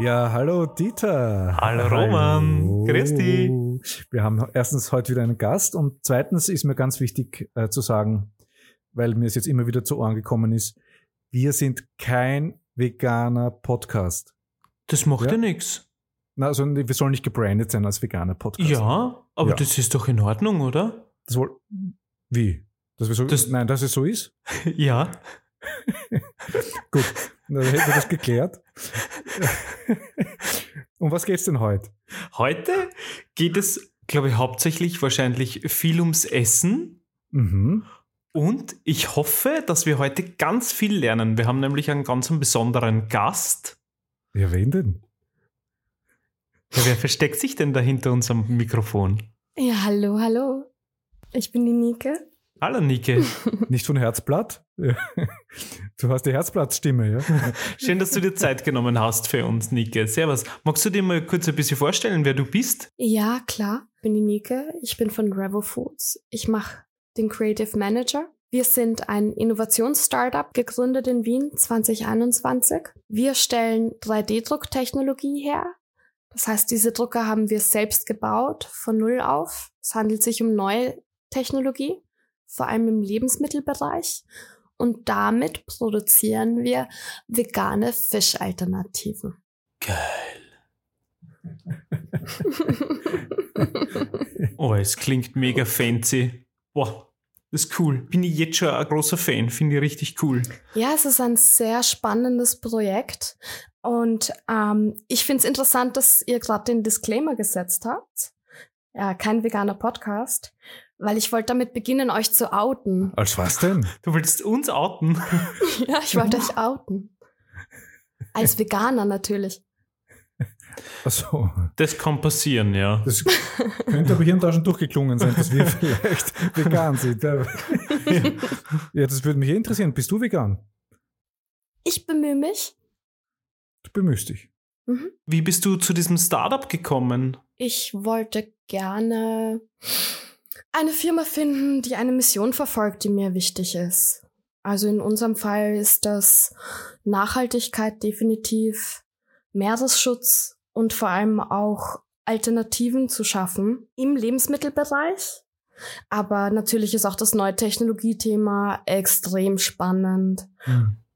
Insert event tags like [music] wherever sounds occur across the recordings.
Ja, hallo Dieter. Hallo Roman. Hallo. Grüß dich. Wir haben erstens heute wieder einen Gast und zweitens ist mir ganz wichtig äh, zu sagen, weil mir es jetzt immer wieder zu Ohren gekommen ist, wir sind kein veganer Podcast. Das macht ja, Ja. nichts. Na, also wir sollen nicht gebrandet sein als veganer Podcast. Ja, aber Ja. das ist doch in Ordnung, oder? Das wohl, wie? Dass wir so, Das- nein, dass es so ist? [laughs] Ja. [laughs] Gut, dann hätten wir das geklärt. [laughs] um was geht's denn heute? Heute geht es, glaube ich, hauptsächlich wahrscheinlich viel ums Essen. Mhm. Und ich hoffe, dass wir heute ganz viel lernen. Wir haben nämlich einen ganz besonderen Gast. Ja, wen denn? Ja, wer versteckt sich denn da hinter unserem Mikrofon? Ja, hallo, hallo. Ich bin die Nike. Hallo Nike. [laughs] Nicht von Herzblatt? [laughs] Du hast die Herzblattstimme, ja? [laughs] Schön, dass du dir Zeit genommen hast für uns, Nike. Servus. Magst du dir mal kurz ein bisschen vorstellen, wer du bist? Ja, klar. Ich bin die Nike. Ich bin von Revo Foods. Ich mache den Creative Manager. Wir sind ein Innovations-Startup, gegründet in Wien 2021. Wir stellen 3D-Drucktechnologie her. Das heißt, diese Drucker haben wir selbst gebaut, von Null auf. Es handelt sich um neue Technologie, vor allem im Lebensmittelbereich. Und damit produzieren wir vegane Fischalternativen. Geil. [laughs] Oh, es klingt mega fancy. Boah, das ist cool. Bin ich jetzt schon ein großer Fan. Finde ich richtig cool. Ja, es ist ein sehr spannendes Projekt. Und ähm, ich finde es interessant, dass ihr gerade den Disclaimer gesetzt habt. Ja, kein veganer Podcast. Weil ich wollte damit beginnen, euch zu outen. Als was denn? Du willst uns outen? [laughs] ja, ich wollte euch outen. Als Veganer natürlich. Achso, Das kann passieren, ja. das könnte aber hier und da schon durchgeklungen sein, dass wir [laughs] vielleicht vegan sind. Ja, Ja, das würde mich eh interessieren. Bist du vegan? Ich bemühe mich. Du bemühst dich. Mhm. Wie bist du zu diesem Startup gekommen? Ich wollte gerne eine Firma finden, die eine Mission verfolgt, die mir wichtig ist. Also in unserem Fall ist das Nachhaltigkeit definitiv, Meeresschutz und vor allem auch Alternativen zu schaffen im Lebensmittelbereich. Aber natürlich ist auch das neue Technologiethema extrem spannend.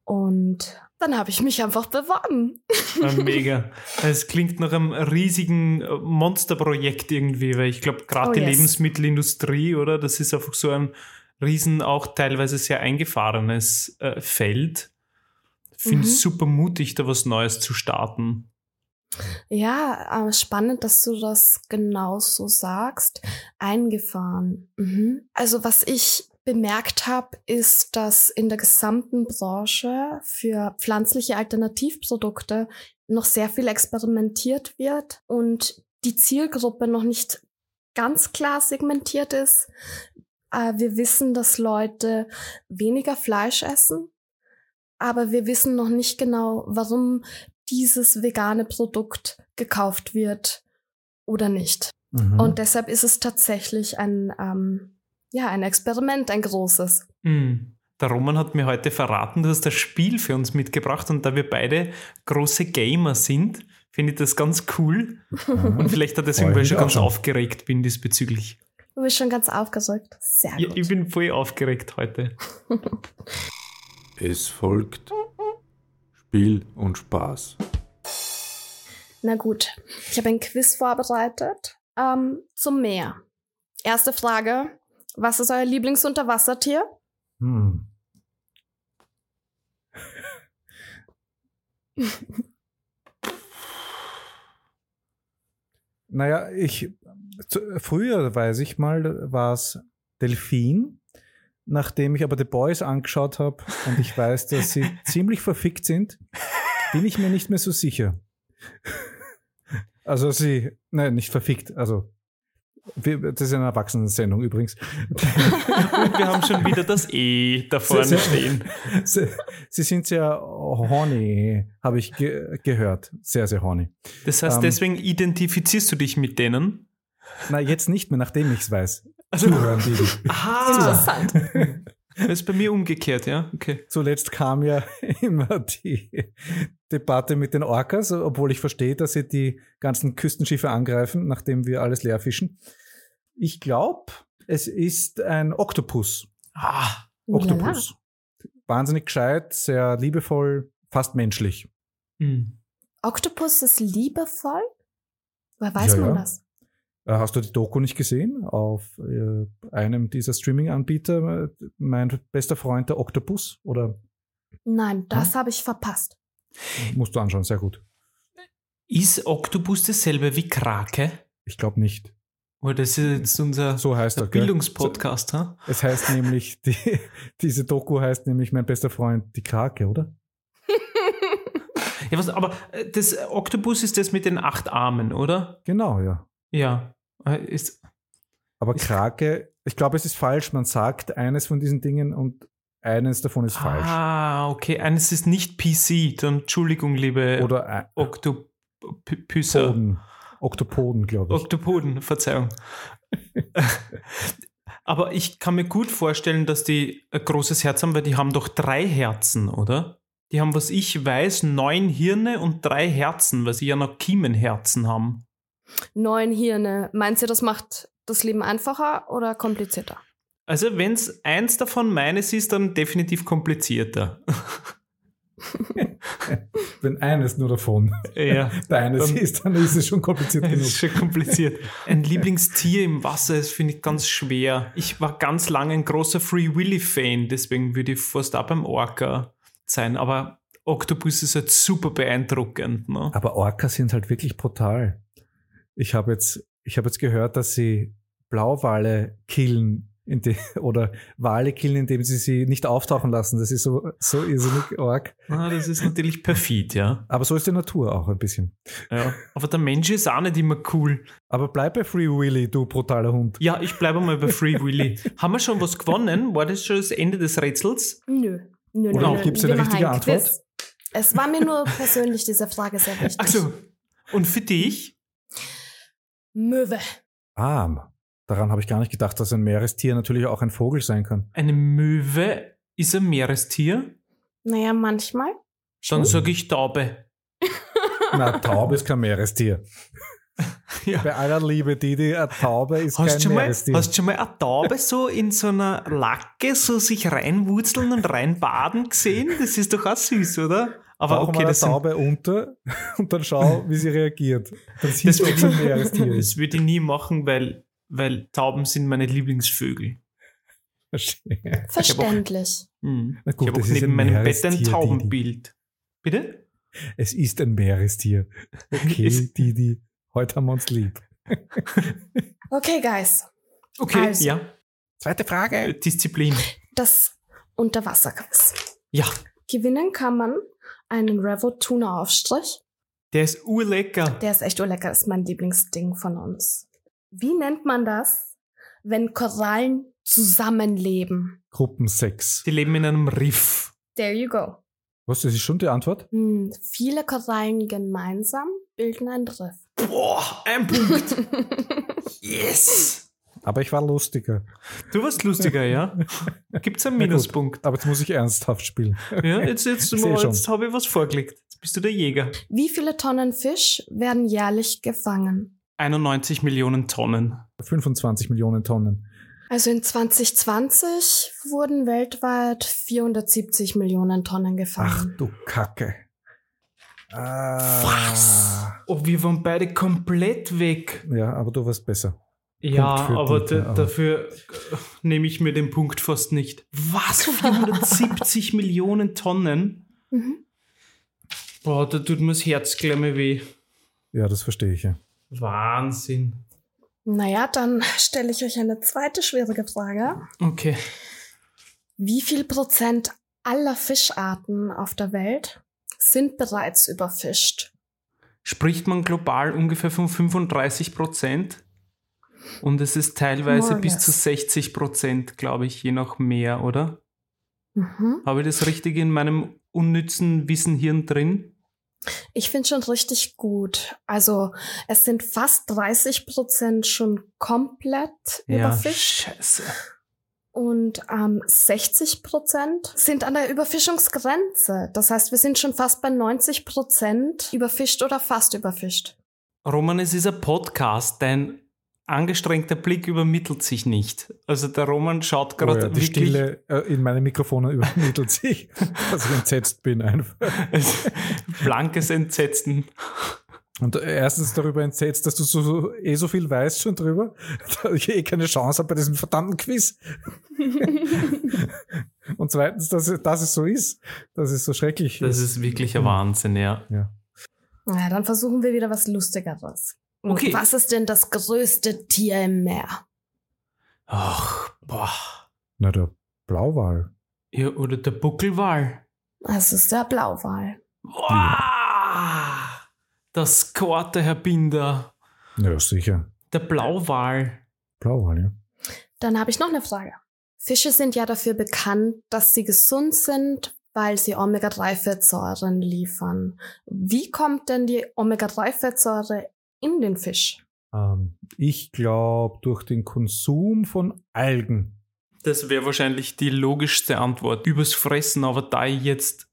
Und dann habe ich mich einfach beworben. Äh, mega. Es klingt nach einem riesigen äh, Monsterprojekt irgendwie, weil ich glaube, gerade Oh, die yes. Lebensmittelindustrie, oder? Das ist einfach so ein riesen, auch teilweise sehr eingefahrenes äh, Feld. Finde Mhm. es super mutig, da was Neues zu starten. Ja, äh, spannend, dass du das genau so sagst. Eingefahren. Mhm. Also was ich bemerkt habe, ist, dass in der gesamten Branche für pflanzliche Alternativprodukte noch sehr viel experimentiert wird und die Zielgruppe noch nicht ganz klar segmentiert ist. Äh, Wir wissen, dass Leute weniger Fleisch essen, aber wir wissen noch nicht genau, warum dieses vegane Produkt gekauft wird oder nicht. Mhm. Und deshalb ist es tatsächlich ein, ähm, ja, ein Experiment, ein großes. Mm. Der Roman hat mir heute verraten, du hast das Spiel für uns mitgebracht und da wir beide große Gamer sind, finde ich das ganz cool. [laughs] Und vielleicht hat deswegen, weil ich schon ganz schon. aufgeregt bin diesbezüglich. Du bist schon ganz aufgerückt. Sehr Ja, gut. ich bin voll aufgeregt heute. Es folgt Spiel und Spaß. Na gut, ich habe ein Quiz vorbereitet ähm, zum Meer. Erste Frage. Was ist euer Lieblingsunterwassertier? Hm. [laughs] Naja, ich, zu, früher weiß ich mal, war es Delfin. Nachdem ich aber The Boys angeschaut habe und ich weiß, dass sie [laughs] ziemlich verfickt sind, bin ich mir nicht mehr so sicher. Also sie, nein, nicht verfickt, also wir, das ist eine Erwachsenensendung übrigens. Und wir haben schon wieder das E da vorne sehr- stehen. Sie, sie sind sehr horny, habe ich ge gehört. Sehr, sehr horny. Das heißt, Ähm. deswegen identifizierst du dich mit denen? Na, jetzt nicht mehr, nachdem ich es weiß. Also- Zuhören, Didi. [laughs] Ah, Interessant. [laughs] das [laughs] ist bei mir umgekehrt, ja? Okay. Zuletzt kam ja [laughs] immer die Debatte mit den Orcas, obwohl ich verstehe, dass sie die ganzen Küstenschiffe angreifen, nachdem wir alles leer fischen. Ich glaube, es ist ein Oktopus. Ah, Ulala. Oktopus. Wahnsinnig gescheit, sehr liebevoll, fast menschlich. hm. Oktopus ist liebevoll? Woher weiß Ja, man ja. das? Äh, Hast du die Doku nicht gesehen? Auf äh, einem dieser Streaming-Anbieter, äh, mein bester Freund, der Oktopus? Oder Nein, das habe ich verpasst. musst du anschauen, sehr gut. Ist Oktopus dasselbe wie Krake? Ich glaube nicht. Oder das ist jetzt unser So heißt der er. gell? Bildungspodcast, ha? Es heißt nämlich, [laughs] die, diese Doku heißt nämlich mein bester Freund, die Krake, oder? [laughs] Ja, was, aber das Oktopus ist das mit den acht Armen, oder? Genau, ja. Ja. Äh, Ist, Aber Ist- Krake, ich glaube, es ist falsch. Man sagt eines von diesen Dingen und eines davon ist falsch. ah, okay. Eines ist nicht PC. Dann Entschuldigung, liebe Oder äh, Oktopüser. Poden. Oktopoden, glaube ich. Oktopoden, Verzeihung. [laughs] Aber ich kann mir gut vorstellen, dass die ein großes Herz haben, weil die haben doch drei Herzen, oder? Die haben, was ich weiß, neun Hirne und drei Herzen, weil sie ja noch Kiemenherzen haben. Neun Hirne. Meinst du, das macht das Leben einfacher oder komplizierter? Also, wenn es eins davon meines ist, dann definitiv komplizierter. [laughs] Wenn eines nur davon ja, [laughs] deines Dann- ist, dann ist es schon kompliziert [laughs] genug. ist schon kompliziert. Ein Lieblingstier im Wasser, das finde ich ganz schwer. Ich war ganz lange ein großer Free Willy-Fan, deswegen würde ich fast auch beim Orca sein. Aber Oktopus ist halt super beeindruckend. Ne? Aber Orcas sind halt wirklich brutal. Ich habe jetzt, ich habe jetzt gehört, dass sie Blauwale killen inde- [laughs] oder Wale killen, indem sie sie nicht auftauchen lassen. Das ist so, so irrsinnig arg. Ah, das ist natürlich perfid, ja. Aber so ist die Natur auch ein bisschen. ja. Aber der Mensch ist auch nicht immer cool. Aber bleib bei Free Willy, du brutaler Hund. Ja, ich bleibe mal bei Free Willy. Haben wir schon was gewonnen? War das schon das Ende des Rätsels? Nö. Nö, Oder nö, nö. gibt's eine richtige ein Antwort? Quiz. Es war mir nur persönlich diese Frage sehr wichtig. Also, und für dich? Möwe. Ah, daran habe ich gar nicht gedacht, dass ein Meerestier natürlich auch ein Vogel sein kann. Eine Möwe ist ein Meerestier? Naja, manchmal. Dann sage ich Taube. [laughs] Na, Taube ist kein Meerestier. [laughs] Ja. Bei aller Liebe, Didi, eine Taube ist Hast kein du, schon mal, Meerestier. hast du schon mal eine Taube so in so einer Lacke so sich reinwurzeln und reinbaden gesehen? Das ist doch auch süß, oder? Aber Tauch okay, mal eine das, sind, Taube unter [laughs] und dann schau, wie sie reagiert. Das Meerestier [laughs] ist. das würde ich nie machen, weil, weil Tauben sind meine Lieblingsvögel. Verständlich. Hm. Gut, ich habe das auch ist neben ein meinem Bett ein. Taubenbild. Bitte? Es ist ein Meerestier. Okay, [laughs] Ist- Didi, heute haben wir uns lieb. Okay, Guys. Okay, Also. ja. Zweite Äh, Frage. Disziplin. Das Unterwasserquiz. Ja, Gewinnen kann man einen Revo Tuna Aufstrich. der ist urlecker. Der ist echt urlecker, ist mein Lieblingsding von uns. Wie nennt man das, wenn Korallen zusammenleben? Gruppensex. Die leben in einem Riff. There you go. Was, das ist schon die Antwort? Hm, viele Korallen gemeinsam bilden ein Riff. Boah, ein Punkt. [laughs] Yes. Aber ich war lustiger. Du warst lustiger, ja? [laughs] Gibt's einen Na gut. Minuspunkt? Aber jetzt muss ich ernsthaft spielen. Ja, jetzt, jetzt, [laughs] jetzt habe ich was vorgelegt. Jetzt bist du der Jäger. Wie viele Tonnen Fisch werden jährlich gefangen? 91 Millionen Tonnen. 25 Millionen Tonnen. Also in 2020 wurden weltweit 470 Millionen Tonnen Ach gefangen. du Kacke. Ah, Was? Oh, wir waren beide komplett weg. Ja, aber du warst besser. Ja, aber da, aber- dafür nehme ich mir den Punkt fast nicht. Was? [laughs] 470 Millionen Tonnen? Mhm. Boah, da tut mir das Herz gleich mal weh. Ja, das verstehe ich ja. Wahnsinn. Naja, dann stelle ich euch eine zweite schwierige Frage. Okay. Wie viel Prozent aller Fischarten auf der Welt sind bereits überfischt. Spricht man global ungefähr von 35 Prozent? Und es ist teilweise bis zu 60 Prozent, glaube ich, je nach mehr, oder? Mhm. Habe ich das richtig in meinem unnützen Wissenhirn drin? Ich finde schon richtig gut. Also es sind fast 30 Prozent schon komplett überfischt scheiße. und ähm, 60 Prozent sind an der Überfischungsgrenze. Das heißt, wir sind schon fast bei 90 Prozent überfischt oder fast überfischt. Roman, es ist ein Podcast, dein angestrengter Blick übermittelt sich nicht. Also der Roman schaut Oh gerade ja, die wirklich Stille äh, in meinen Mikrofonen übermittelt sich, [laughs] dass ich entsetzt bin einfach. blankes Entsetzen. Und erstens darüber entsetzt, dass du so, eh so viel weißt schon drüber, [laughs] dass ich eh keine Chance habe bei diesem verdammten Quiz. [laughs] Und zweitens, dass, es- dass es so ist, dass es so schrecklich Das ist wirklich ein Wahnsinn, ja. Ja, dann versuchen wir wieder was Lustigeres. Und Okay. Was ist denn das größte Tier im Meer? Ach, boah. Na, der Blauwal. Ja, oder der Buckelwal. Es ist der Blauwal. Boah. Das scorte, Herr Binder. Ja, sicher. Der Blauwal. Blauwal, ja. Dann habe ich noch eine Frage. Fische sind ja dafür bekannt, dass sie gesund sind, weil sie Omega-3-Fettsäuren liefern. Wie kommt denn die Omega-3-Fettsäure in den Fisch? Ähm, ich glaube, durch den Konsum von Algen. Das wäre wahrscheinlich die logischste Antwort. Übers Fressen, aber da ich jetzt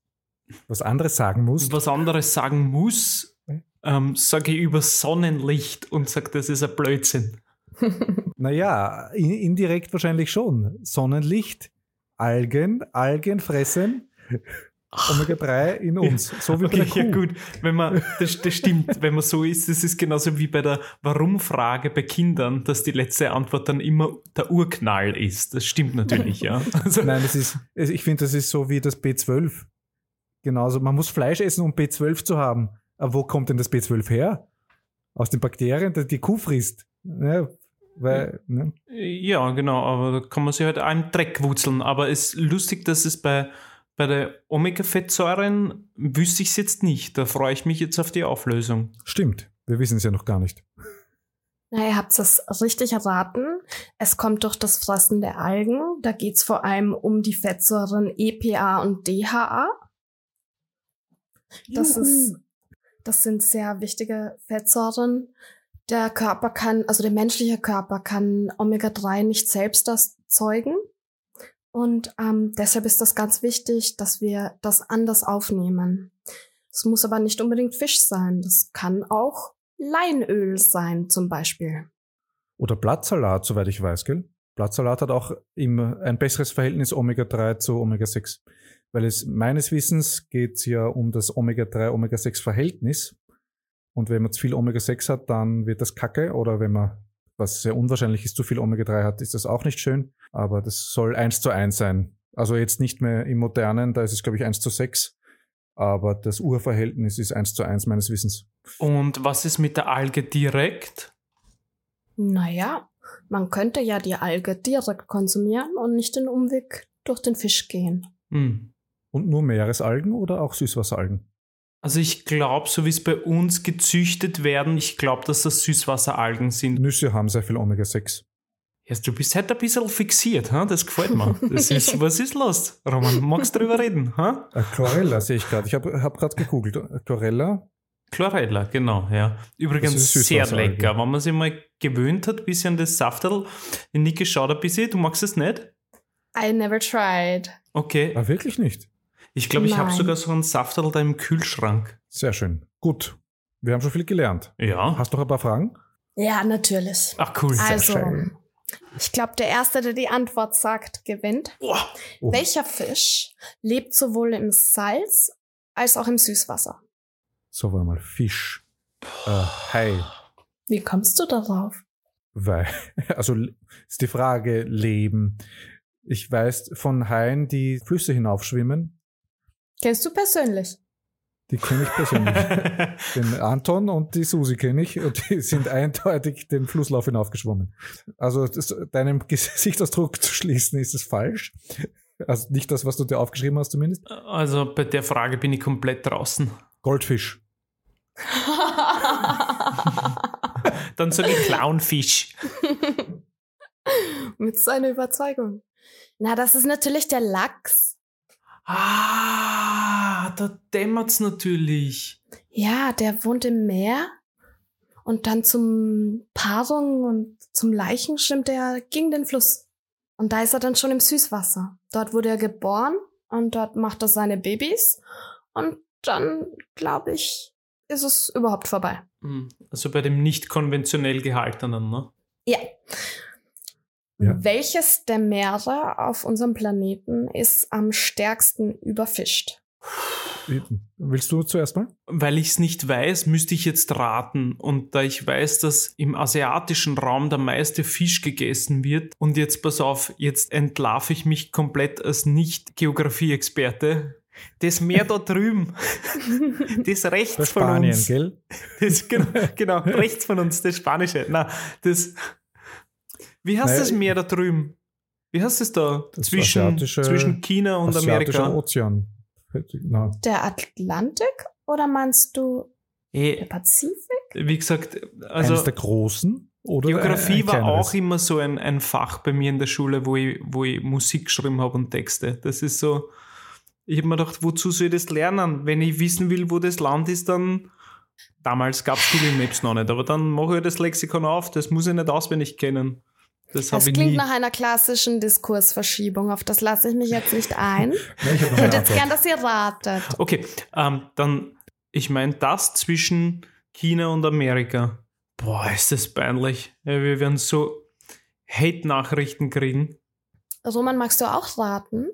Was anderes sagen musst. was anderes sagen muss, ähm, sage ich über Sonnenlicht und sage, das ist ein Blödsinn. [laughs] Naja, in, indirekt wahrscheinlich schon. Sonnenlicht, Algen, Algen fressen, Omega-3 in uns. So wie bei Okay, der Kuh. ja gut, wenn man, das, das stimmt, wenn man so ist, das ist genauso wie bei der Warum-Frage bei Kindern, dass die letzte Antwort dann immer der Urknall ist. Das stimmt natürlich, ja. [laughs] Also, Nein, es ist, ich finde, das ist so wie das B12. Genauso, man muss Fleisch essen, um B12 zu haben. Aber wo kommt denn das B12 her? Aus den Bakterien, die die Kuh frisst. Ja, weil, ne? ja, genau, aber da kann man sich halt im Dreck wurzeln. Aber es ist lustig, dass es bei, bei der Omega-Fettsäuren wüsste ich es jetzt nicht. Da freue ich mich jetzt auf die Auflösung. Stimmt, wir wissen es ja noch gar nicht. Na, ihr habt es richtig erraten. Es kommt durch das Fressen der Algen. Da geht es vor allem um die Fettsäuren EPA und DHA. Das ist, das sind sehr wichtige Fettsäuren. Der Körper kann, also der menschliche Körper kann Omega-3 nicht selbst erzeugen. Und ähm, deshalb ist das ganz wichtig, dass wir das anders aufnehmen. Es muss aber nicht unbedingt Fisch sein. Das kann auch Leinöl sein, zum Beispiel. Oder Blattsalat, soweit ich weiß, gell? Blattsalat hat auch immer ein besseres Verhältnis Omega-3 zu Omega-6. Weil es meines Wissens geht es ja um das Omega-3-Omega-6-Verhältnis. Und wenn man zu viel Omega-6 hat, dann wird das kacke. Oder wenn man, was sehr unwahrscheinlich ist, zu viel Omega-3 hat, ist das auch nicht schön. Aber das soll eins zu eins sein. Also jetzt nicht mehr im modernen, da ist es, glaube ich, eins zu sechs. Aber das Urverhältnis ist eins zu eins meines Wissens. Und was ist mit der Alge direkt? Naja, man könnte ja die Alge direkt konsumieren und nicht den Umweg durch den Fisch gehen. Hm. Und nur Meeresalgen oder auch Süßwasseralgen? Also ich glaube, so wie es bei uns gezüchtet werden, ich glaube, dass das Süßwasseralgen sind. Nüsse haben sehr viel Omega-6. Ja, du bist halt ein bisschen fixiert, ha? das gefällt mir. [laughs] Das ist, was ist los? Roman, magst du drüber reden? Ha? Chlorella sehe ich gerade. Ich habe hab gerade gegoogelt. Chlorella, Chlorella, genau, ja. Übrigens sehr lecker. Wenn man sich mal gewöhnt hat, bisschen das Saftel. Die Niki schaut ein bisschen, du magst es nicht? I never tried. Okay. ah, wirklich nicht. Ich glaube, ich habe sogar so ein Saftel da im Kühlschrank. Sehr schön. Gut. Wir haben schon viel gelernt. Ja. Hast du noch ein paar Fragen? Ja, natürlich. Ach cool. Also, schön. ich glaube, der Erste, der die Antwort sagt, gewinnt. Oh. Welcher Fisch lebt sowohl im Salz als auch im Süßwasser? So, warte mal. Fisch. Äh, Hai. Wie kommst du darauf? Weil, [laughs] also ist die Frage, Leben. Ich weiß von Haien, die Flüsse hinaufschwimmen, Kennst du persönlich? die kenne ich persönlich. [laughs] den Anton und die Susi kenne ich und die sind eindeutig den Flusslauf hinaufgeschwommen. Also das, deinem Gesichtsausdruck zu schließen, ist es falsch. Also nicht das, was du dir aufgeschrieben hast zumindest. Also bei der Frage bin ich komplett draußen. Goldfisch. [laughs] Dann sage ich Clownfisch. [laughs] Mit seiner Überzeugung. Na, das ist natürlich der Lachs. Ah, da dämmert's natürlich. Ja, der wohnt im Meer und dann zum Paarung und zum Leichen schwimmt er gegen den Fluss. Und da ist er dann schon im Süßwasser. Dort wurde er geboren und dort macht er seine Babys und dann, glaube ich, ist es überhaupt vorbei. Hm, Also bei dem nicht konventionell gehaltenen, ne? Ja. Ja. Welches der Meere auf unserem Planeten ist am stärksten überfischt? Willst du zuerst mal? Weil ich es nicht weiß, müsste ich jetzt raten. Und da ich weiß, dass im asiatischen Raum der meiste Fisch gegessen wird, und jetzt pass auf, jetzt entlarve ich mich komplett als Nicht-Geografie-Experte. Das Meer da [laughs] drüben, das rechts Bei von Spanien, uns. gell? Das, genau, genau, [laughs] rechts von uns, das Spanische. Na, das. Wie heißt Naja, das Meer da drüben? Wie heißt es da? Das Zwischen, zwischen China und Amerika. Ozean. Na, Der Atlantik oder meinst du der Eh, Pazifik? wie gesagt, eines also der großen? Oder Geografie ein war kleineres? auch immer so ein, ein Fach bei mir in der Schule, wo ich, wo ich Musik geschrieben habe und Texte. Das ist so, ich habe mir gedacht, wozu soll ich das lernen? Wenn ich wissen will, wo das Land ist, dann, damals gab es Google Maps noch nicht, aber dann mache ich das Lexikon auf, das muss ich nicht auswendig kennen. Das Das klingt nach einer klassischen Diskursverschiebung. Auf das lasse ich mich jetzt nicht ein. [laughs] Ich hätte jetzt gern, dass ihr ratet. Okay, ähm, dann, ich meine, das zwischen China und Amerika. Boah, ist das peinlich. Ja, wir werden so Hate-Nachrichten kriegen. Roman, magst du auch raten?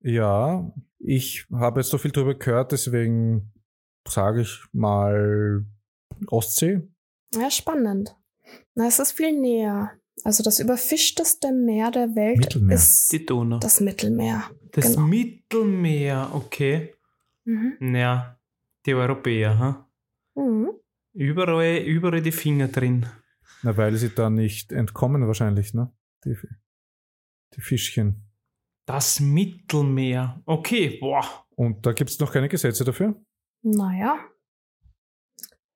Ja, ich habe jetzt so viel drüber gehört, deswegen sage ich mal Ostsee. Ja, spannend. Na, es ist viel näher. Also das überfischteste Meer der Welt Mittelmeer. ist Die Donau. das Mittelmeer. Das genau. Mittelmeer, okay. Mhm. Naja, die Europäer, ha? Mhm. Überall, überall die Finger drin. Na, weil sie da nicht entkommen wahrscheinlich, ne? Die, die Fischchen. Das Mittelmeer. Okay, boah. Und da gibt es noch keine Gesetze dafür? Naja.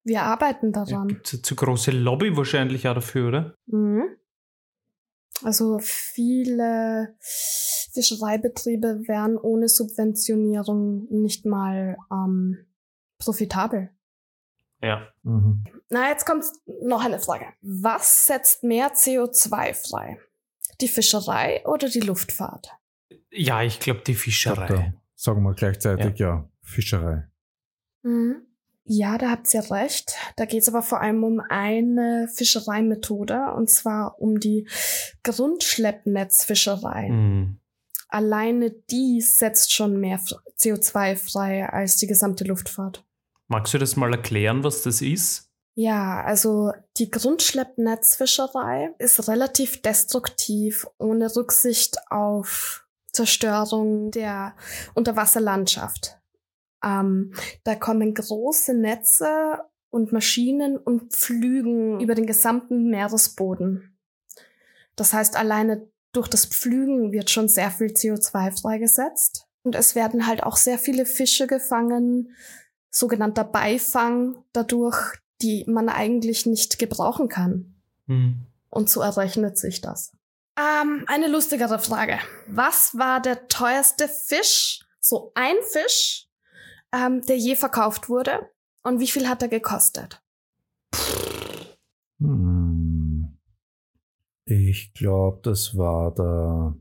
Wir arbeiten daran. Gibt's eine zu große Lobby wahrscheinlich auch dafür, oder? Mhm. Also viele Fischereibetriebe wären ohne Subventionierung nicht mal ähm, profitabel. Ja. Mhm. Na, jetzt kommt noch eine Frage. Was setzt mehr CO2 frei? Die Fischerei oder die Luftfahrt? Ja, ich glaube die Fischerei. sagen wir gleichzeitig ja. Fischerei. Mhm. Ja, da habt ihr recht. Da geht es aber vor allem um eine Fischereimethode, und zwar um die Grundschleppnetzfischerei. Hm. Alleine die setzt schon mehr F- CO2 frei als die gesamte Luftfahrt. Magst du das mal erklären, was das ist? Ja, also die Grundschleppnetzfischerei ist relativ destruktiv, ohne Rücksicht auf Zerstörung der Unterwasserlandschaft. Ähm, da kommen große Netze und Maschinen und Pflügen über den gesamten Meeresboden. Das heißt, alleine durch das Pflügen wird schon sehr viel CO2 freigesetzt. Und es werden halt auch sehr viele Fische gefangen, sogenannter Beifang dadurch, die man eigentlich nicht gebrauchen kann. Hm. Und so errechnet sich das. Ähm, eine lustigere Frage. Was war der teuerste Fisch, so ein Fisch, ähm, der je verkauft wurde? Und wie viel hat er gekostet? Hm. Ich glaube, das war der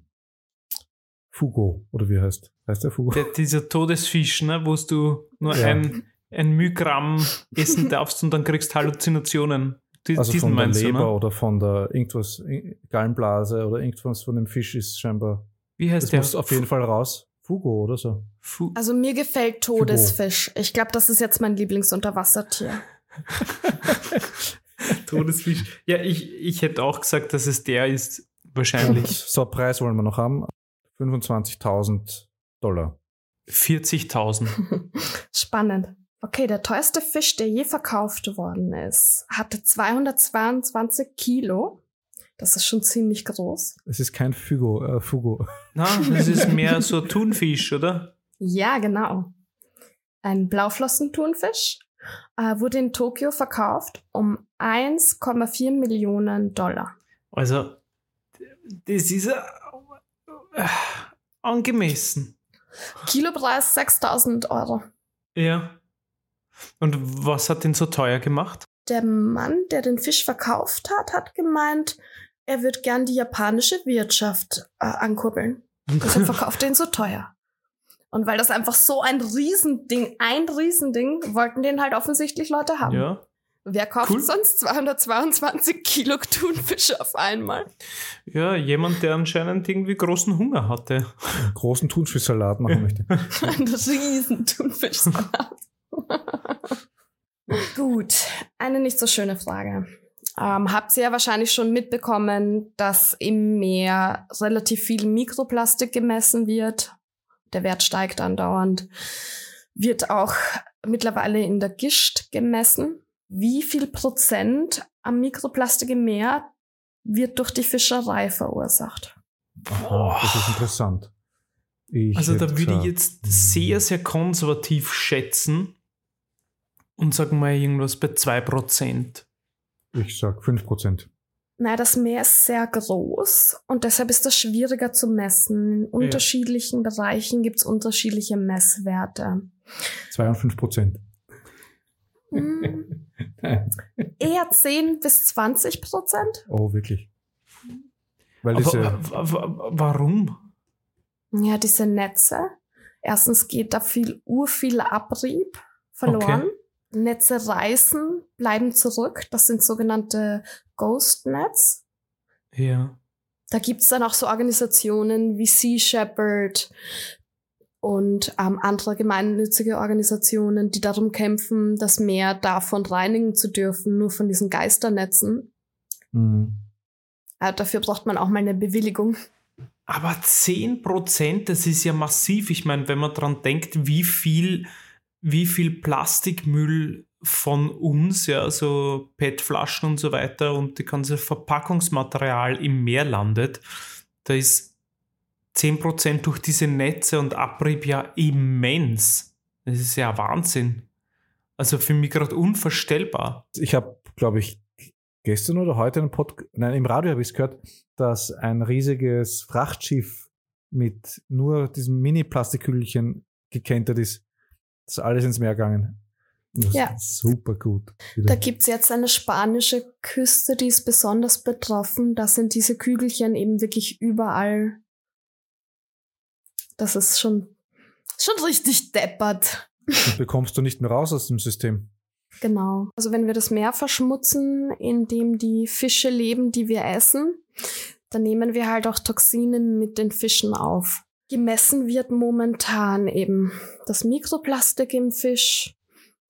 Fugo, oder wie heißt? Heißt der Fugo? Der, dieser Todesfisch, ne, wo du nur Ja. ein, ein Mygramm essen darfst und dann kriegst Halluzinationen. Die, Also diesen von der Leber du, ne? oder von der irgendwas, Gallenblase oder irgendwas von dem Fisch ist scheinbar. Wie heißt Das der? muss auf jeden Fall raus. Fugo oder so. Fu Also mir gefällt Todesfisch. Ich glaube, das ist jetzt mein Lieblingsunterwassertier. [laughs] Todesfisch. Ja, ich, ich hätte auch gesagt, dass es der ist. Wahrscheinlich [laughs] So, Preis wollen wir noch haben. 25.000 Dollar. 40.000. [laughs] Spannend. Okay, der teuerste Fisch, der je verkauft worden ist, hatte 222 Kilo. Das ist schon ziemlich groß. Es ist kein Fugo. Äh, Fugo. Na, das ist mehr so Thunfisch, oder? Ja, genau. Ein Blauflossenthunfisch äh, wurde in Tokio verkauft um 1,4 Millionen Dollar. Also, das ist äh, äh, angemessen. Kilopreis 6000 Euro. Ja. Und was hat den so teuer gemacht? Der Mann, der den Fisch verkauft hat, hat gemeint, er wird gern die japanische Wirtschaft äh, ankurbeln. Deshalb verkauft er ihn so teuer. Und weil das einfach so ein Riesending, ein Riesending, wollten den halt offensichtlich Leute haben. Ja. Wer kauft Cool. sonst 222 [laughs] Kilo Thunfisch auf einmal? Ja, jemand, der anscheinend irgendwie großen Hunger hatte. Einen großen Thunfischsalat machen möchte. [laughs] Ein riesen Thunfischsalat. [laughs] Gut, eine nicht so schöne Frage. Ähm, habt ihr ja wahrscheinlich schon mitbekommen, dass im Meer relativ viel Mikroplastik gemessen wird. Der Wert steigt andauernd. Wird auch mittlerweile in der Gischt gemessen. Wie viel Prozent am Mikroplastik im Meer wird durch die Fischerei verursacht? Aha, das ist interessant. Ich Also da würde ich jetzt sehr, sehr konservativ schätzen und sagen mal irgendwas bei 2%. Ich sag 5%. Na, das Meer ist sehr groß und deshalb ist das schwieriger zu messen. In unterschiedlichen Bereichen gibt es unterschiedliche Messwerte. 2 und 5%. Hm, [laughs] eher 10 bis 20 Prozent. Oh, wirklich. Weil diese, wa- wa- warum? Ja, diese Netze. Erstens geht da viel urviel Abrieb verloren. Okay. Netze reißen, bleiben zurück. Das sind sogenannte Ghost Nets. Ja. Da gibt's dann auch so Organisationen wie Sea Shepherd und ähm, andere gemeinnützige Organisationen, die darum kämpfen, das Meer davon reinigen zu dürfen, nur von diesen Geisternetzen. Mhm. Äh, dafür braucht man auch mal eine Bewilligung. Aber 10%, das ist ja massiv. Ich meine, wenn man dran denkt, wie viel, wie viel Plastikmüll von uns, ja, so PET-Flaschen und so weiter und die ganze Verpackungsmaterial im Meer landet, da ist 10% durch diese Netze und Abrieb ja immens. Das ist ja Wahnsinn. Also für mich gerade unvorstellbar. Ich habe, glaube ich, gestern oder heute einen Podcast, nein, im Radio habe ich es gehört, dass ein riesiges Frachtschiff mit nur diesem Mini-Plastikkügelchen gekentert ist. Das ist alles ins Meer gegangen. Ja. ist super gut. Da gibt's jetzt eine spanische Küste, die ist besonders betroffen. Da sind diese Kügelchen eben wirklich überall. Das ist schon, schon richtig deppert. Das bekommst du nicht mehr raus aus dem System. Genau. Also wenn wir das Meer verschmutzen, in dem die Fische leben, die wir essen, dann nehmen wir halt auch Toxine mit den Fischen auf. Gemessen wird momentan eben das Mikroplastik im Fisch.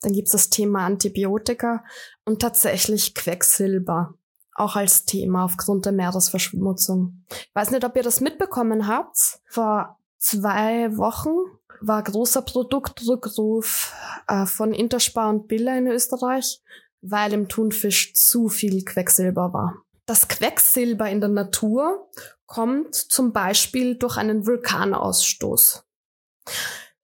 Dann gibt's das Thema Antibiotika und tatsächlich Quecksilber. Auch als Thema aufgrund der Meeresverschmutzung. Ich weiß nicht, ob ihr das mitbekommen habt. Vor zwei Wochen war großer Produktrückruf äh, von Interspar und Billa in Österreich, weil im Thunfisch zu viel Quecksilber war. Das Quecksilber in der Natur kommt zum Beispiel durch einen Vulkanausstoß.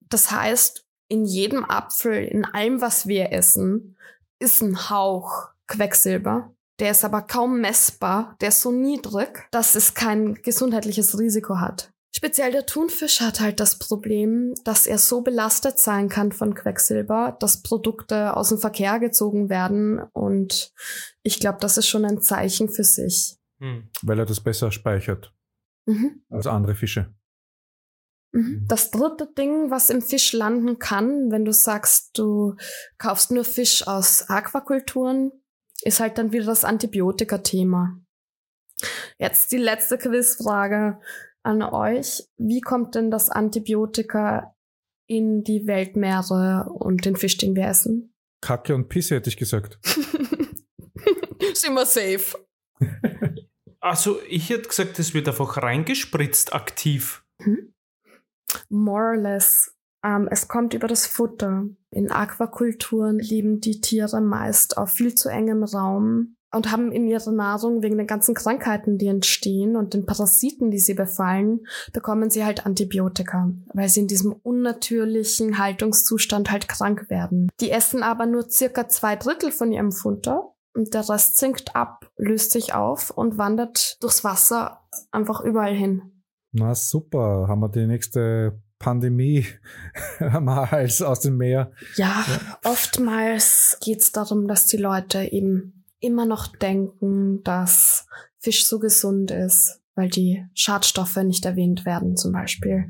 Das heißt, in jedem Apfel, in allem, was wir essen, ist ein Hauch Quecksilber. Der ist aber kaum messbar, der ist so niedrig, dass es kein gesundheitliches Risiko hat. Speziell der Thunfisch hat halt das Problem, dass er so belastet sein kann von Quecksilber, dass Produkte aus dem Verkehr gezogen werden und ich glaube, das ist schon ein Zeichen für sich. Hm. Weil er das besser speichert Mhm. als andere Fische. Mhm. Das dritte Ding, was im Fisch landen kann, wenn du sagst, du kaufst nur Fisch aus Aquakulturen, ist halt dann wieder das Antibiotika-Thema. Jetzt die letzte Quizfrage an euch. Wie kommt denn das Antibiotika in die Weltmeere und den Fisch, den wir essen? Kacke und Pisse hätte ich gesagt. [laughs] [laughs] Sind wir safe. Also ich hätte gesagt, es wird einfach reingespritzt aktiv. More or less. Ähm, es kommt über das Futter. In Aquakulturen leben die Tiere meist auf viel zu engem Raum und haben in ihrer Nahrung wegen den ganzen Krankheiten, die entstehen und den Parasiten, die sie befallen, bekommen sie halt Antibiotika, weil sie in diesem unnatürlichen Haltungszustand halt krank werden. Die essen aber nur circa zwei Drittel von ihrem Futter und der Rest sinkt ab, löst sich auf und wandert durchs Wasser einfach überall hin. Na super, haben wir die nächste Pandemie [laughs] am Hals aus dem Meer. Ja, ja. oftmals geht es darum, dass die Leute eben immer noch denken, dass Fisch so gesund ist, weil die Schadstoffe nicht erwähnt werden zum Beispiel.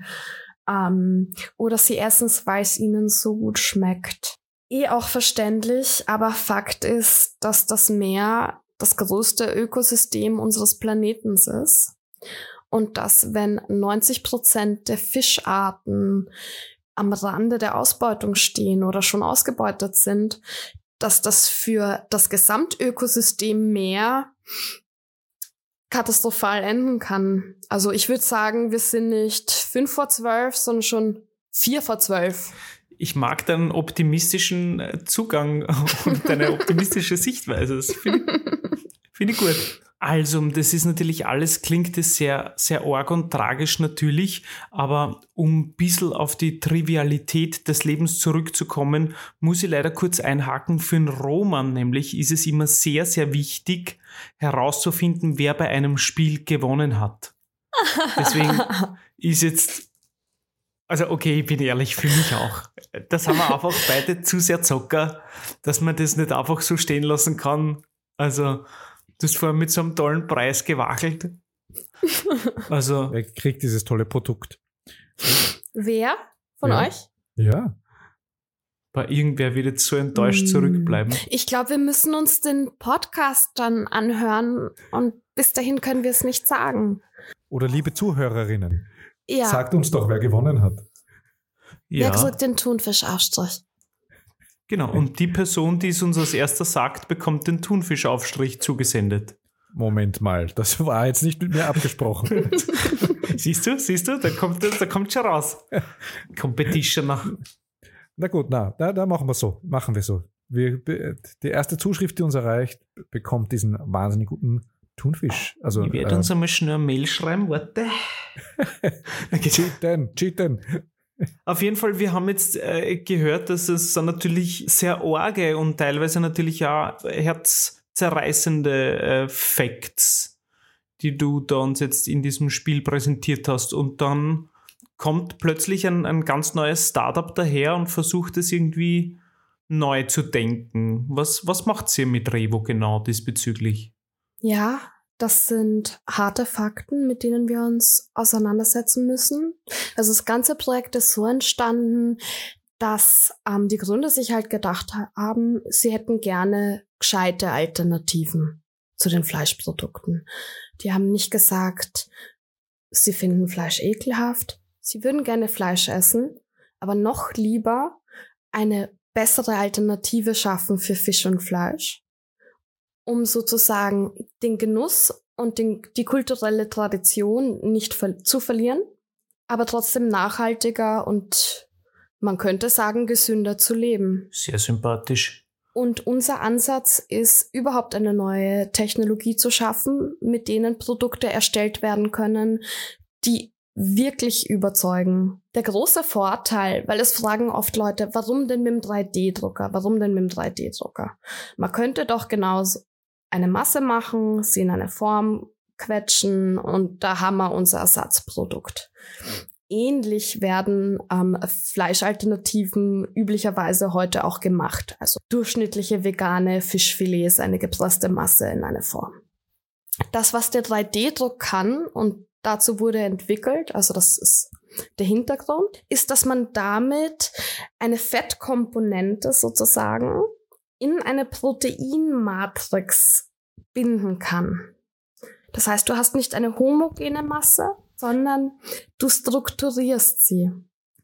Ähm, oder sie essen es, weil es ihnen so gut schmeckt. Eh auch verständlich, aber Fakt ist, dass das Meer das größte Ökosystem unseres Planetens ist. Und dass wenn 90 Prozent der Fischarten am Rande der Ausbeutung stehen oder schon ausgebeutet sind, dass das für das Gesamtökosystem Meer katastrophal enden kann. Also ich würde sagen, wir sind nicht fünf vor zwölf, sondern schon vier vor zwölf. Ich mag deinen optimistischen äh, Zugang [laughs] und deine optimistische Sichtweise. Das finde ich, [laughs] find ich gut. Also, das ist natürlich alles, klingt es sehr, sehr arg und tragisch natürlich, aber um ein bisschen auf die Trivialität des Lebens zurückzukommen, muss ich leider kurz einhaken. Für einen Roman nämlich ist es immer sehr, sehr wichtig herauszufinden, wer bei einem Spiel gewonnen hat. [laughs] Deswegen ist jetzt, also okay, ich bin ehrlich, für mich auch. Das haben wir einfach beide zu sehr Zocker, dass man das nicht einfach so stehen lassen kann. Also, Du hast vorher mit so einem tollen Preis gewachelt. [laughs] Also. Wer kriegt dieses tolle Produkt? Wer von ja. euch? Ja. Aber irgendwer wird jetzt so enttäuscht mm. zurückbleiben. Ich glaube, wir müssen uns den Podcast dann anhören und bis dahin können wir es nicht sagen. Oder liebe Zuhörerinnen, ja. sagt uns doch, wer gewonnen hat. Ja. Wer kriegt den Thunfischaufstrich? Genau, und die Person, die es uns als erster sagt, bekommt den Thunfischaufstrich zugesendet. Moment mal, das war jetzt nicht mit mir abgesprochen. [laughs] siehst du, siehst du, da kommt, da kommt schon raus. Competition nach. Na gut, na, da, da machen wir so, machen wir so. Wir, die erste Zuschrift, die uns erreicht, bekommt diesen wahnsinnig guten Thunfisch. Also, ich werde äh, uns einmal schnell eine Mail schreiben, warte. [laughs] cheaten, cheaten. Auf jeden Fall, wir haben jetzt äh, gehört, dass es so natürlich sehr orge und teilweise natürlich auch herzzerreißende äh, Facts, die du da uns jetzt in diesem Spiel präsentiert hast. Und dann kommt plötzlich ein, ein ganz neues Startup daher und versucht es irgendwie neu zu denken. Was, was macht ihr mit Revo genau diesbezüglich? Ja, das sind harte Fakten, mit denen wir uns auseinandersetzen müssen. Also das ganze Projekt ist so entstanden, dass ähm, die Gründer sich halt gedacht haben, sie hätten gerne gescheite Alternativen zu den Fleischprodukten. Die haben nicht gesagt, sie finden Fleisch ekelhaft. Sie würden gerne Fleisch essen, aber noch lieber eine bessere Alternative schaffen für Fisch und Fleisch um sozusagen den Genuss und den, die kulturelle Tradition nicht ver zu verlieren, aber trotzdem nachhaltiger und man könnte sagen gesünder zu leben. Sehr sympathisch. Und unser Ansatz ist, überhaupt eine neue Technologie zu schaffen, mit denen Produkte erstellt werden können, die wirklich überzeugen. Der große Vorteil, weil es fragen oft Leute, warum denn mit dem 3D-Drucker? Warum denn mit dem 3D-Drucker? Man könnte doch genauso eine Masse machen, sie in eine Form quetschen und da haben wir unser Ersatzprodukt. Ähnlich werden ähm, Fleischalternativen üblicherweise heute auch gemacht. Also durchschnittliche vegane Fischfilets, eine gepresste Masse in eine Form. Das, was der 3D-Druck kann, und dazu wurde entwickelt, also das ist der Hintergrund, ist, dass man damit eine Fettkomponente sozusagen in eine Proteinmatrix binden kann. Das heißt, du hast nicht eine homogene Masse, sondern du strukturierst sie.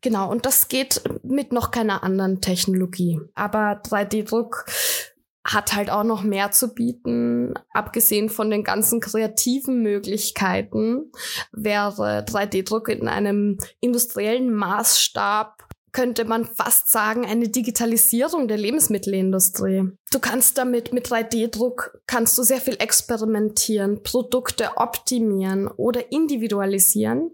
Genau, und das geht mit noch keiner anderen Technologie. Aber 3D-Druck hat halt auch noch mehr zu bieten. Abgesehen von den ganzen kreativen Möglichkeiten wäre 3D-Druck in einem industriellen Maßstab könnte man fast sagen, eine Digitalisierung der Lebensmittelindustrie. Du kannst damit mit 3D-Druck kannst du sehr viel experimentieren, Produkte optimieren oder individualisieren,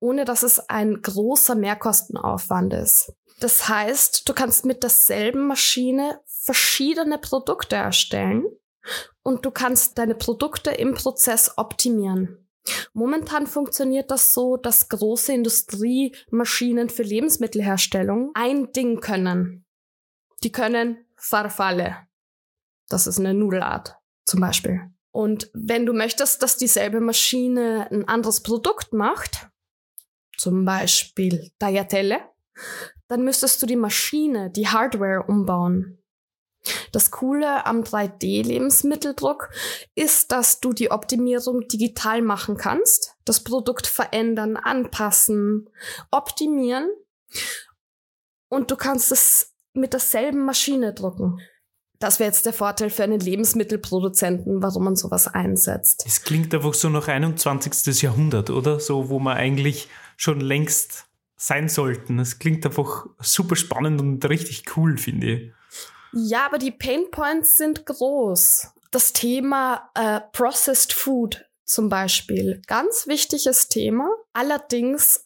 ohne dass es ein großer Mehrkostenaufwand ist. Das heißt, du kannst mit derselben Maschine verschiedene Produkte erstellen und du kannst deine Produkte im Prozess optimieren. Momentan funktioniert das so, dass große Industriemaschinen für Lebensmittelherstellung ein Ding können. Die können Farfalle. Das ist eine Nudelart zum Beispiel. Und wenn du möchtest, dass dieselbe Maschine ein anderes Produkt macht, zum Beispiel Tagliatelle, dann müsstest du die Maschine, die Hardware umbauen. Das Coole am 3D-Lebensmitteldruck ist, dass du die Optimierung digital machen kannst, das Produkt verändern, anpassen, optimieren und du kannst es mit derselben Maschine drucken. Das wäre jetzt der Vorteil für einen Lebensmittelproduzenten, warum man sowas einsetzt. Es klingt einfach so nach 21. Jahrhundert, oder? So, wo man eigentlich schon längst sein sollten. Es klingt einfach super spannend und richtig cool, finde ich. Ja, aber die Pain Points sind groß. Das Thema äh, Processed Food zum Beispiel, ganz wichtiges Thema. Allerdings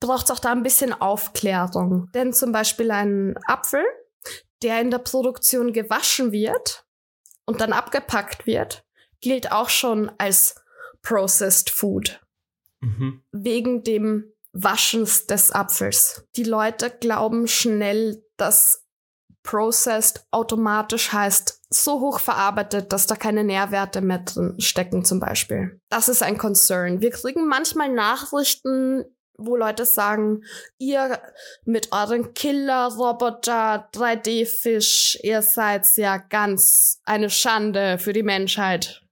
braucht es auch da ein bisschen Aufklärung. Denn zum Beispiel ein Apfel, der in der Produktion gewaschen wird und dann abgepackt wird, gilt auch schon als Processed Food. Mhm. Wegen dem Waschens des Apfels. Die Leute glauben schnell, dass processed automatisch heißt so hoch verarbeitet, dass da keine Nährwerte mehr drin stecken zum Beispiel. Das ist ein Concern. Wir kriegen manchmal Nachrichten, wo Leute sagen, ihr mit euren Killer-Roboter 3D-Fisch, ihr seid ja ganz eine Schande für die Menschheit.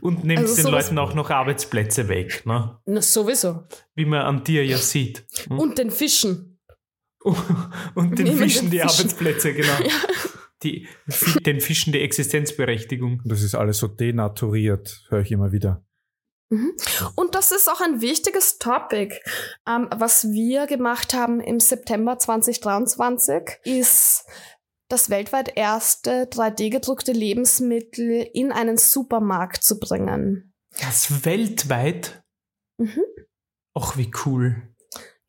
Und nimmst also den Leuten auch noch Arbeitsplätze weg, ne? Na, sowieso. Wie man an dir ja sieht. Hm? Und den Fischen. [laughs] Und den Fischen die Arbeitsplätze, [laughs] genau. Ja. Die, den Fischen die Existenzberechtigung. Das ist alles so denaturiert, höre ich immer wieder. Mhm. Und das ist auch ein wichtiges Topic. Ähm, was wir gemacht haben im September 2023 ist das weltweit erste 3D-gedruckte Lebensmittel in einen Supermarkt zu bringen. Das weltweit? Mhm. Ach, wie cool.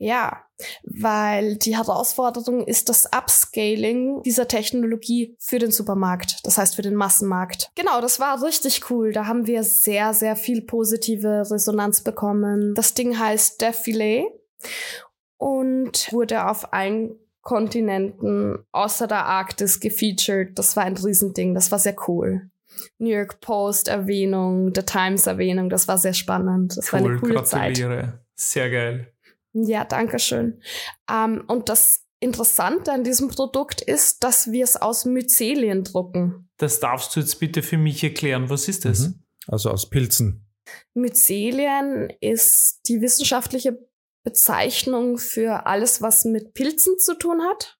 Ja, weil die Herausforderung ist das Upscaling dieser Technologie für den Supermarkt, das heißt für den Massenmarkt. Genau, das war richtig cool. Da haben wir sehr, sehr viel positive Resonanz bekommen. Das Ding heißt Defilé und wurde auf allen Kontinenten außer der Arktis gefeatured. Das war ein Riesending, das war sehr cool. New York Post Erwähnung, The Times Erwähnung, das war sehr spannend. Das cool, war eine coole gratuliere. Zeit. Sehr geil. Ja, danke schön. Ähm, und das Interessante an diesem Produkt ist, dass wir es aus Myzelien drucken. Das darfst du jetzt bitte für mich erklären. Was ist das? Mhm. Also aus Pilzen. Myzelien ist die wissenschaftliche Bezeichnung für alles, was mit Pilzen zu tun hat.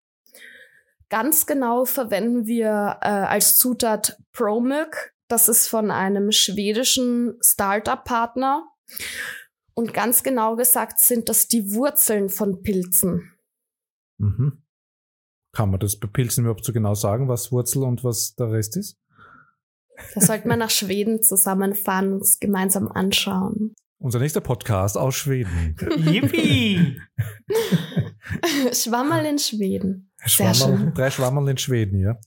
Ganz genau verwenden wir äh, als Zutat ProMilk. Das ist von einem schwedischen Startup-Partner. Und ganz genau gesagt sind das die Wurzeln von Pilzen. Mhm. Kann man das bei Pilzen überhaupt so genau sagen, was Wurzel und was der Rest ist? Da sollten wir nach Schweden zusammenfahren und uns gemeinsam anschauen. Unser nächster Podcast aus Schweden. Yippie! [laughs] Schwammerl in Schweden. Schwammerl, drei Schwammerl in Schweden, ja.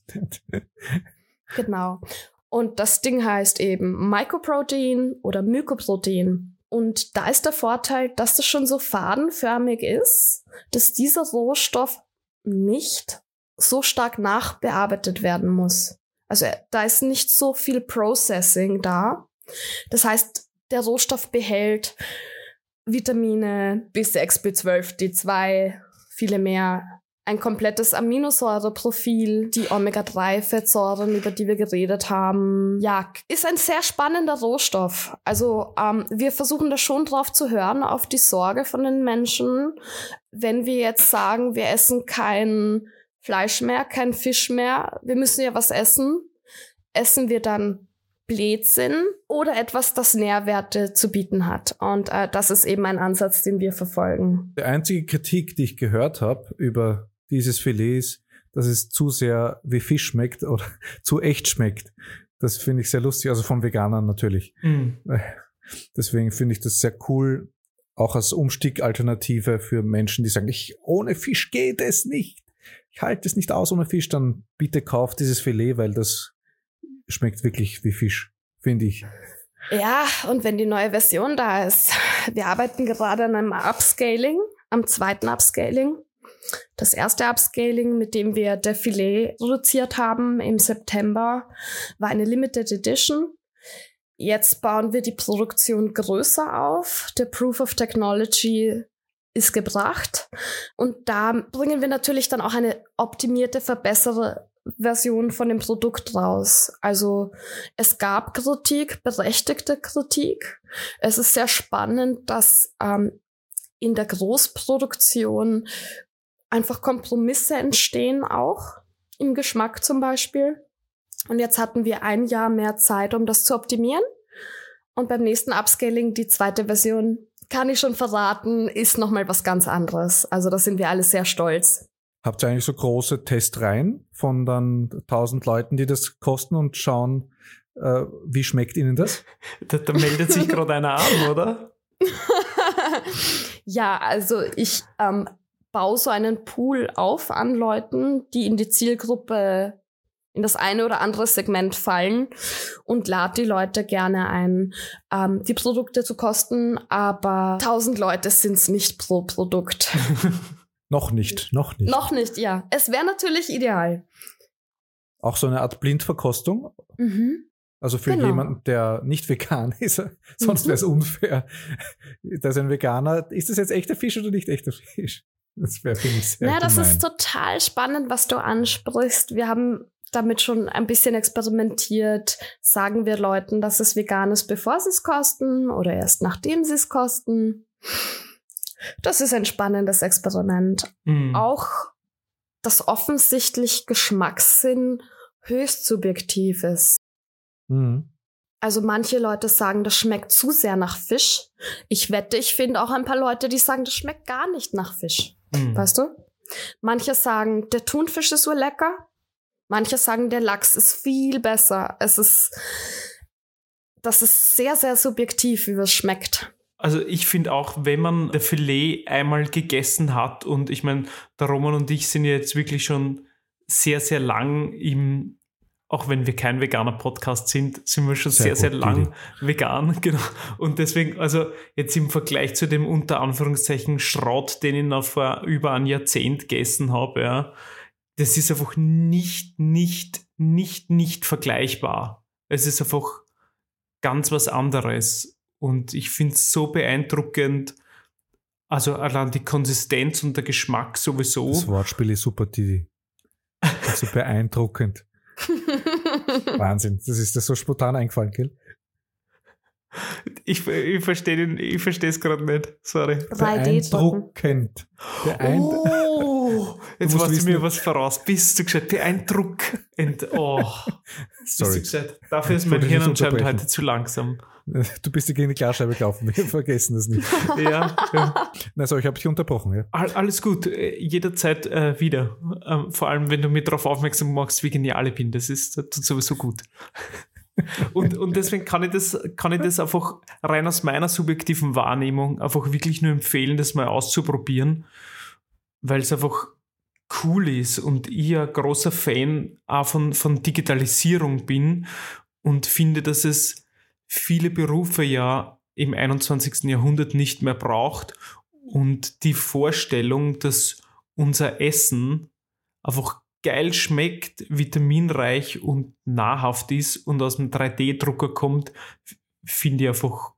genau. Und das Ding heißt eben Mycoprotein oder Mykoprotein. Und da ist der Vorteil, dass das schon so fadenförmig ist, dass dieser Rohstoff nicht so stark nachbearbeitet werden muss. Also da ist nicht so viel Processing da. Das heißt, der Rohstoff behält Vitamine B6, B12, D2, viele mehr ein komplettes Aminosäureprofil, die Omega-3-Fettsäuren, über die wir geredet haben. Ja, ist ein sehr spannender Rohstoff. Also ähm, wir versuchen da schon drauf zu hören, auf die Sorge von den Menschen. Wenn wir jetzt sagen, wir essen kein Fleisch mehr, kein Fisch mehr, wir müssen ja was essen, essen wir dann Blödsinn oder etwas, das Nährwerte zu bieten hat. Und äh, das ist eben ein Ansatz, den wir verfolgen. Die einzige Kritik, die ich gehört habe über dieses Filet ist, dass es zu sehr wie Fisch schmeckt oder [laughs] zu echt schmeckt. Das finde ich sehr lustig, also von Veganern natürlich. Mhm. [laughs] Deswegen finde ich das sehr cool, auch als Umstiegalternative für Menschen, die sagen, ich, ohne Fisch geht es nicht. Ich halte es nicht aus ohne Fisch, dann bitte kauft dieses Filet, weil das schmeckt wirklich wie Fisch, finde ich. Ja, und wenn die neue Version da ist. Wir arbeiten gerade an einem Upscaling, am zweiten Upscaling. Das erste Upscaling, mit dem wir der Filet reduziert haben im September, war eine Limited Edition. Jetzt bauen wir die Produktion größer auf. Der Proof of Technology ist gebracht. Und da bringen wir natürlich dann auch eine optimierte, verbesserte Version von dem Produkt raus. Also es gab Kritik, berechtigte Kritik. Es ist sehr spannend, dass ähm, in der Großproduktion einfach Kompromisse entstehen auch im Geschmack zum Beispiel. Und jetzt hatten wir ein Jahr mehr Zeit, um das zu optimieren. Und beim nächsten Upscaling, die zweite Version, kann ich schon verraten, ist nochmal was ganz anderes. Also da sind wir alle sehr stolz. Habt ihr eigentlich so große Testreihen von dann tausend Leuten, die das kosten und schauen, äh, wie schmeckt ihnen das? [laughs] Da, da meldet sich gerade einer an, oder? [laughs] ja, also ich ähm, baue so einen Pool auf an Leuten, die in die Zielgruppe in das eine oder andere Segment fallen und lade die Leute gerne ein, ähm, die Produkte zu kosten, aber 1000 Leute sind es nicht pro Produkt. [laughs] noch nicht, noch nicht. Noch nicht, ja. Es wäre natürlich ideal. Auch so eine Art Blindverkostung? Mhm. Also für genau. jemanden, der nicht vegan [laughs] ist, sonst wäre es unfair. [laughs] Da ist ein Veganer. Ist das jetzt echter Fisch oder nicht echter Fisch? Das wäre, finde ich, sehr Na, das ist total spannend, was du ansprichst. Wir haben damit schon ein bisschen experimentiert. Sagen wir Leuten, dass es vegan ist, bevor sie es kosten oder erst nachdem sie es kosten. Das ist ein spannendes Experiment. Mhm. Auch das offensichtlich Geschmackssinn höchst subjektiv ist. Mhm. Also manche Leute sagen, das schmeckt zu sehr nach Fisch. Ich wette, ich finde auch ein paar Leute, die sagen, das schmeckt gar nicht nach Fisch. Mhm. Weißt du? Manche sagen, der Thunfisch ist so lecker. Manche sagen, der Lachs ist viel besser. Es ist, das ist sehr, sehr subjektiv, wie es schmeckt. Also ich finde auch, wenn man der Filet einmal gegessen hat und ich meine, der Roman und ich sind jetzt wirklich schon sehr, sehr lang im, auch wenn wir kein veganer Podcast sind, sind wir schon sehr, sehr, sehr lang vegan, [laughs] genau. Und deswegen, also jetzt im Vergleich zu dem unter Anführungszeichen Schrott, den ich noch vor über ein Jahrzehnt gegessen habe, ja, das ist einfach nicht, nicht, nicht, nicht vergleichbar. Es ist einfach ganz was anderes. Und ich finde es so beeindruckend, also allein die Konsistenz und der Geschmack sowieso. Das Wortspiel ist super, Didi. So beeindruckend. [laughs] Wahnsinn. Das ist das so spontan eingefallen, gell? Ich, ich verstehe ich es gerade nicht. Sorry. Beeindruckend. Beeind oh, [laughs] jetzt hast du mir was voraus. Bist du gesagt? Beeindruckend. Oh. [laughs] Sorry. Dafür ist mein Hirn anscheinend heute zu langsam. [laughs] Du bist gegen die Glasscheibe gelaufen. [laughs] Wir vergessen das nicht. [laughs] ja. ja. Also ich habe dich unterbrochen. Ja. Alles gut. Äh, jederzeit äh, wieder. Ähm, vor allem, wenn du mir darauf aufmerksam machst, wie genial ich bin. Das ist das tut sowieso gut und, und deswegen kann ich, das, kann ich das einfach rein aus meiner subjektiven Wahrnehmung einfach wirklich nur empfehlen, das mal auszuprobieren, weil es einfach cool ist und ich ein großer Fan auch von, von Digitalisierung bin und finde, dass es viele Berufe ja im 21. Jahrhundert nicht mehr braucht und die Vorstellung, dass unser Essen einfach geil schmeckt, vitaminreich und nahrhaft ist und aus dem 3D-Drucker kommt, finde ich einfach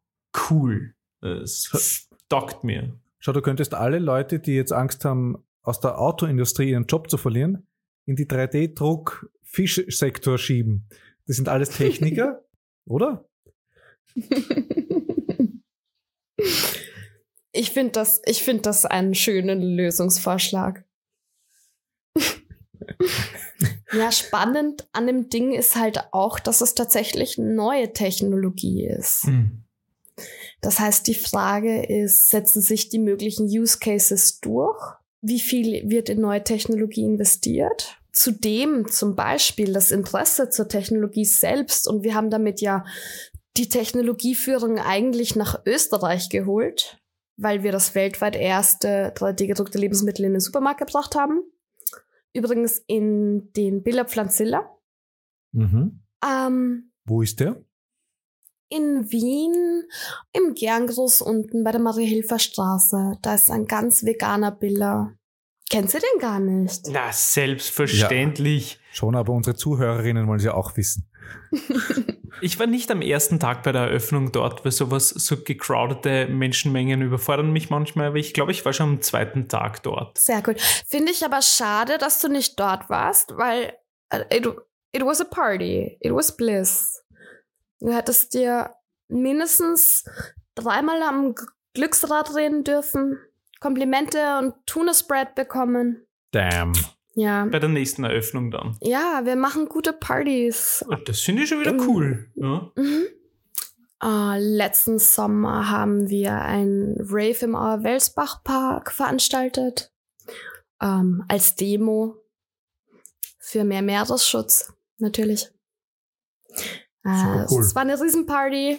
cool. Es taugt mir. Schau, du könntest alle Leute, die jetzt Angst haben, aus der Autoindustrie ihren Job zu verlieren, in die 3D-Druck-Fischsektor schieben. Das sind alles [laughs] Techniker, oder? Ich finde das, find das einen schönen Lösungsvorschlag. Ja, spannend an dem Ding ist halt auch, dass es tatsächlich neue Technologie ist. Hm. Das heißt, die Frage ist, setzen sich die möglichen Use Cases durch? Wie viel wird in neue Technologie investiert? Zudem zum Beispiel das Interesse zur Technologie selbst und wir haben damit ja die Technologieführung eigentlich nach Österreich geholt, weil wir das weltweit erste 3D-gedruckte Lebensmittel in den Supermarkt gebracht haben. Übrigens in den Billerpflanzilla. Mhm. Ähm, Wo ist der? in Wien im Gerngroß unten bei der Marie-Hilfer-Straße. Da ist ein ganz veganer Biller. Kennst du den gar nicht? Na, selbstverständlich. Schon, aber unsere Zuhörerinnen wollen sie auch wissen. [laughs] Ich war nicht am ersten Tag bei der Eröffnung dort, weil sowas, so gecrowdete Menschenmengen überfordern mich manchmal, aber ich glaube, ich war schon am zweiten Tag dort. Sehr cool. Finde ich aber schade, dass du nicht dort warst, weil äh, it, it was a party. It was bliss. Du hättest dir mindestens dreimal am Glücksrad drehen dürfen, Komplimente und Tuna-Spread bekommen. Damn. Ja. Bei der nächsten Eröffnung dann. Ja, wir machen gute Partys. Und das finde ich schon wieder Mhm. cool. Ja. Mhm. Äh, letzten Sommer haben wir ein Rave im Auer Welsbach Park veranstaltet. Ähm, als Demo für mehr Meeresschutz, natürlich. Super cool. Es war eine Riesenparty.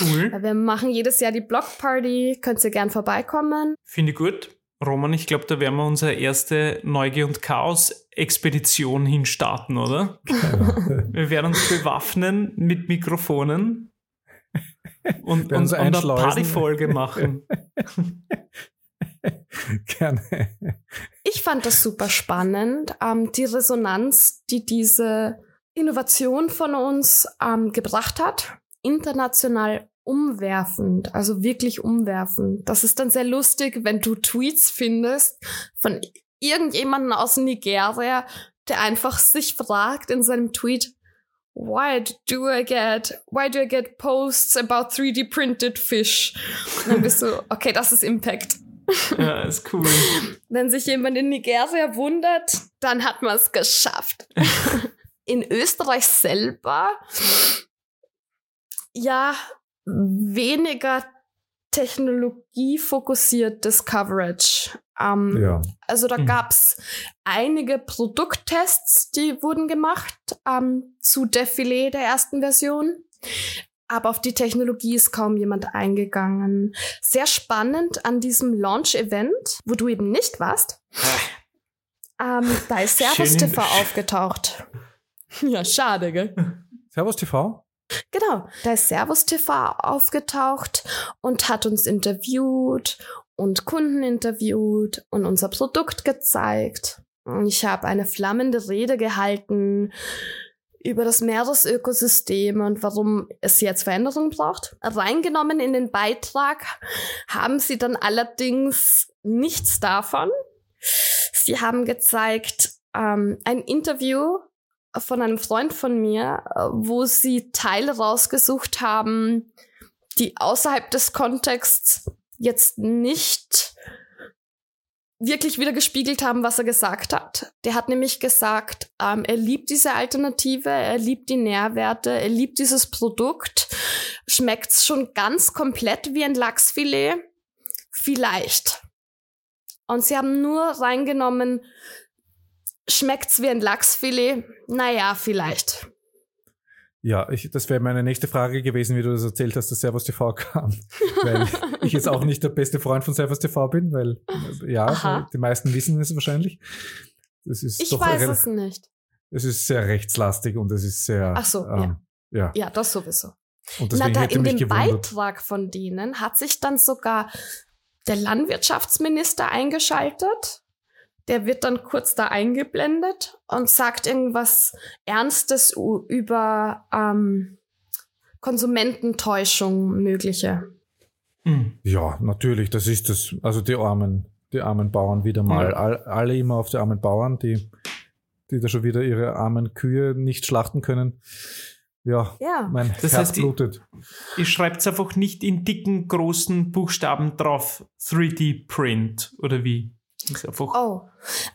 Cool. Wir machen jedes Jahr die Blockparty. Könnt ihr gern vorbeikommen. Finde ich gut. Roman, ich glaube, da werden wir unsere erste Neugier- und Chaos-Expedition hinstarten, oder? Wir werden uns bewaffnen mit Mikrofonen und, uns eine einschleusen. Partyfolge machen. [laughs] Gerne. Ich fand das super spannend. Ähm, die Resonanz, die diese Innovation von uns ähm, gebracht hat, international umwerfend, also wirklich umwerfend. Das ist dann sehr lustig, wenn du Tweets findest von irgendjemandem aus Nigeria, der einfach sich fragt in seinem Tweet, Why do I get, why do I get posts about 3D printed fish? Und dann bist du, okay, das ist Impact. Ja, ist cool. [laughs] Wenn sich jemand in Nigeria wundert, dann hat man es geschafft. [laughs] in Österreich selber, ja, weniger technologiefokussiertes Coverage. Ähm, Ja. Also da Mhm. gab's einige Produkttests, die wurden gemacht ähm, zu Defilé der ersten Version. Aber auf die Technologie ist kaum jemand eingegangen. Sehr spannend an diesem Launch-Event, wo du eben nicht warst. Ähm, da ist Servus Schön. TV aufgetaucht. Ja, schade, gell? Servus TV. Genau, da ist Servus TV aufgetaucht und hat uns interviewt und Kunden interviewt und unser Produkt gezeigt. Ich habe eine flammende Rede gehalten über das Meeresökosystem und warum es jetzt Veränderungen braucht. Reingenommen in den Beitrag haben sie dann allerdings nichts davon. Sie haben gezeigt ähm, ein Interview von einem Freund von mir, äh, wo sie Teile rausgesucht haben, die außerhalb des Kontexts jetzt nicht wirklich wieder gespiegelt haben, was er gesagt hat. Der hat nämlich gesagt, ähm, er liebt diese Alternative, er liebt die Nährwerte, er liebt dieses Produkt. Schmeckt's schon ganz komplett wie ein Lachsfilet? Vielleicht. Und sie haben nur reingenommen, schmeckt's wie ein Lachsfilet? Naja, vielleicht. Ja, ich, das wäre meine nächste Frage gewesen, wie du das erzählt hast, dass Servus TV kam. [laughs] weil ich jetzt auch nicht der beste Freund von Servus TV bin, weil ja, Aha. die meisten wissen es wahrscheinlich. Das ist Ich weiß es nicht. es ist sehr rechtslastig und es ist sehr. Ach so, ähm, ja. Ja, das sowieso. Und Na, da in dem gewundert. Beitrag von denen hat sich dann sogar der Landwirtschaftsminister eingeschaltet. Der wird dann kurz da eingeblendet und sagt irgendwas Ernstes über ähm, Konsumententäuschung mögliche. Hm. Ja, natürlich, das ist es. Also die armen, die armen Bauern wieder mal. Ja. All, alle immer auf die armen Bauern, die, die da schon wieder ihre armen Kühe nicht schlachten können. Ja, Ja. mein Das Herz heißt, blutet. Ihr schreibt einfach nicht in dicken, großen Buchstaben drauf 3D-Print oder wie? Oh,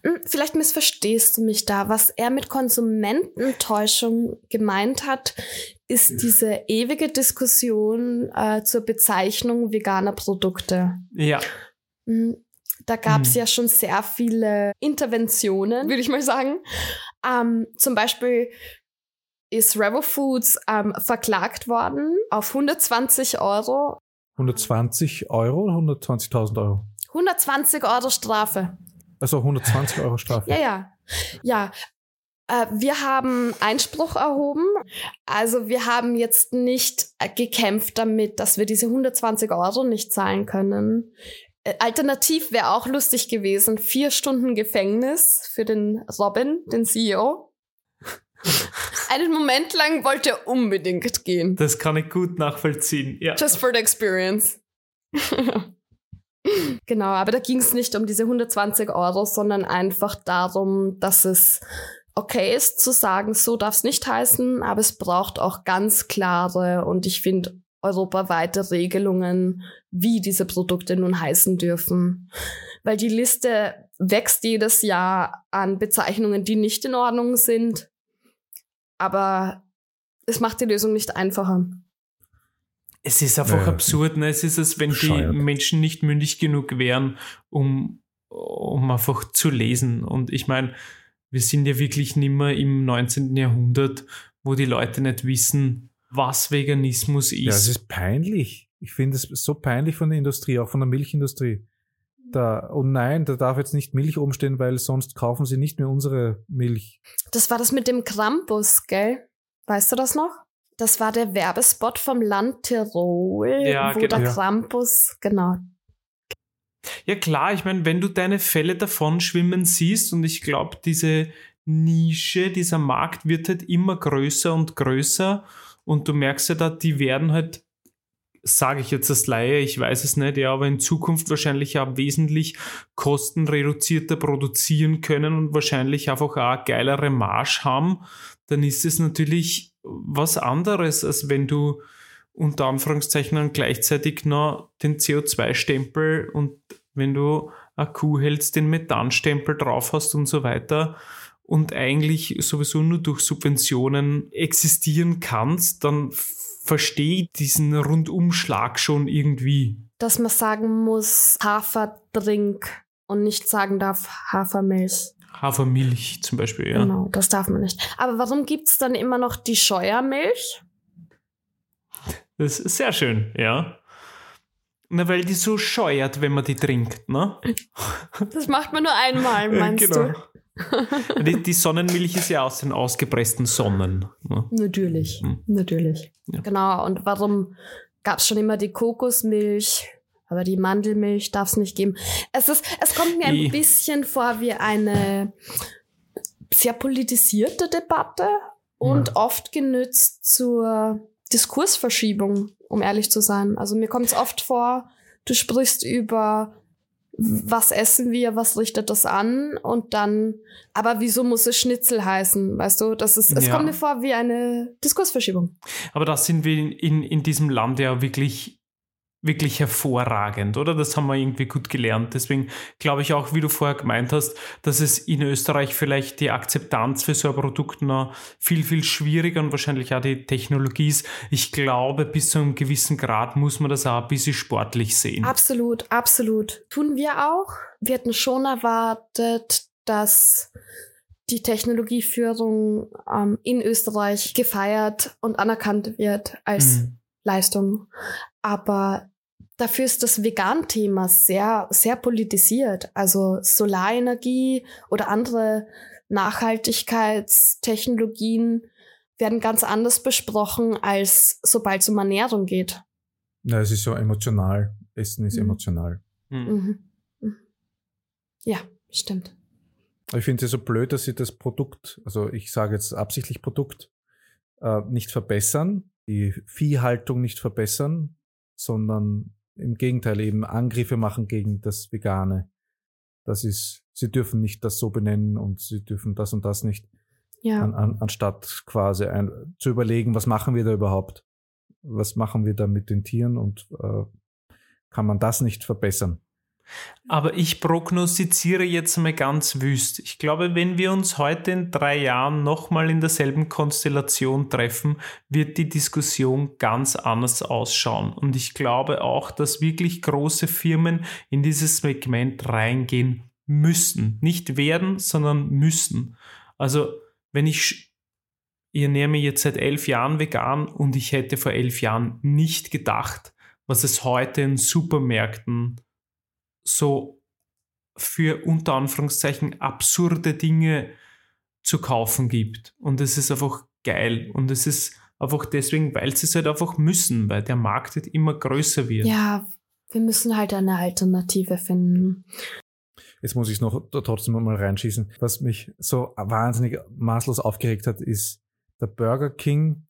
hm, vielleicht missverstehst du mich da. Was er mit Konsumententäuschung gemeint hat, ist diese ewige Diskussion äh, zur Bezeichnung veganer Produkte. Ja. Hm, da gab es mhm. ja schon sehr viele Interventionen, würde ich mal sagen. Ähm, zum Beispiel ist Revo Foods ähm, verklagt worden auf 120 Euro. 120 Euro oder 120.000 Euro? 120 Euro Strafe. Also 120 Euro Strafe. ja, ja. Ja, äh, wir haben Einspruch erhoben. Also wir haben jetzt nicht gekämpft damit, dass wir diese 120 Euro nicht zahlen können. Äh, alternativ wäre auch lustig gewesen, vier Stunden Gefängnis für den Robin, den CEO. [laughs] Einen Moment lang wollte er unbedingt gehen. Das kann ich gut nachvollziehen, ja. Just for the experience. [laughs] genau, aber da ging es nicht um diese 120 Euro, sondern einfach darum, dass es okay ist zu sagen, so darf es nicht heißen, aber es braucht auch ganz klare und ich finde europaweite Regelungen, wie diese Produkte nun heißen dürfen. Weil die Liste wächst jedes Jahr an Bezeichnungen, die nicht in Ordnung sind. Aber es macht die Lösung nicht einfacher. Es ist einfach ja, absurd, ne? Es ist, als wenn bescheuert. die Menschen nicht mündig genug wären, um, um einfach zu lesen. Und ich meine, wir sind ja wirklich nicht mehr im 19. Jahrhundert, wo die Leute nicht wissen, was Veganismus ist. Ja, es ist peinlich. Ich finde es so peinlich von der Industrie, auch von der Milchindustrie. Da, oh nein, da darf jetzt nicht Milch umstehen, weil sonst kaufen sie nicht mehr unsere Milch. Das war das mit dem Krampus, gell? Weißt du das noch? Das war der Werbespot vom Land Tirol, ja, wo genau. der Krampus, genau. Ja klar, ich meine, wenn du deine Fälle davon schwimmen siehst und ich glaube, diese Nische, dieser Markt wird halt immer größer und größer und du merkst ja da, die werden halt, sage ich jetzt als Laie, ich weiß es nicht, ja, aber in Zukunft wahrscheinlich auch wesentlich kostenreduzierter produzieren können und wahrscheinlich einfach auch geilere Marge haben, dann ist es natürlich was anderes, als wenn du unter Anführungszeichen gleichzeitig noch den CO2-Stempel und wenn du eine Kuh hältst, den Methanstempel drauf hast und so weiter und eigentlich sowieso nur durch Subventionen existieren kannst, dann verstehe ich diesen Rundumschlag schon irgendwie. Dass man sagen muss, Haferdrink und nicht sagen darf Hafermilch. Hafermilch zum Beispiel, ja. Genau, das darf man nicht. Aber warum gibt es dann immer noch die Scheuermilch? Das ist sehr schön, ja. Na, weil die so scheuert, wenn man die trinkt, ne? Das macht man nur einmal, [laughs] meinst genau. du? die, die, Sonnenmilch ist ja aus den ausgepressten Sonnen. Ne? Natürlich, hm. natürlich. Ja. Genau, und warum gab es schon immer die Kokosmilch, aber die Mandelmilch darf es nicht geben? Es, ist, es kommt mir ein bisschen vor wie eine sehr politisierte Debatte und ja. oft genützt zur Diskursverschiebung, um ehrlich zu sein. Also mir kommt es oft vor, du sprichst über was essen wir, was richtet das an und dann, aber wieso muss es Schnitzel heißen, weißt du, das ist, es ja. kommt mir vor wie eine Diskursverschiebung. Aber das sind wir in, in diesem Land ja wirklich wirklich hervorragend, oder? Das haben wir irgendwie gut gelernt. Deswegen glaube ich auch, wie du vorher gemeint hast, dass es in Österreich vielleicht die Akzeptanz für so ein Produkt noch viel, viel schwieriger und wahrscheinlich auch die Technologie ist. Ich glaube, bis zu einem gewissen Grad muss man das auch ein bisschen sportlich sehen. Absolut, absolut. Tun wir auch. Wir hätten schon erwartet, dass die Technologieführung ähm, in Österreich gefeiert und anerkannt wird als mhm. Leistung. Aber Dafür ist das Vegan-Thema sehr, sehr politisiert. Also Solarenergie oder andere Nachhaltigkeitstechnologien werden ganz anders besprochen, als sobald es um Ernährung geht. Ja, es ist so emotional. Essen ist mhm. emotional. Mhm. mhm. Mhm. Ja, stimmt. Ich finde es so blöd, dass sie das Produkt, also ich sage jetzt absichtlich Produkt, äh, nicht verbessern, die Viehhaltung nicht verbessern, sondern im Gegenteil eben Angriffe machen gegen das Vegane. Das ist, sie dürfen nicht das so benennen und sie dürfen das und das nicht. Ja. An, an, anstatt quasi ein, zu überlegen, was machen wir da überhaupt? Was machen wir da mit den Tieren und äh, kann man das nicht verbessern? Aber ich prognostiziere jetzt mal ganz wüst. Ich glaube, wenn wir uns heute in drei Jahren nochmal in derselben Konstellation treffen, wird die Diskussion ganz anders ausschauen. Und ich glaube auch, dass wirklich große Firmen in dieses Segment reingehen müssen. Nicht werden, sondern müssen. Also, wenn ich, ich ernähre jetzt seit elf Jahren vegan und ich hätte vor elf Jahren nicht gedacht, was es heute in Supermärkten so für unter Anführungszeichen absurde Dinge zu kaufen gibt. Und es ist einfach geil. Und es ist einfach deswegen, weil sie es halt einfach müssen, weil der Markt halt immer größer wird. Ja, wir müssen halt eine Alternative finden. Jetzt muss ich noch trotzdem mal reinschießen. Was mich so wahnsinnig maßlos aufgeregt hat, ist der Burger King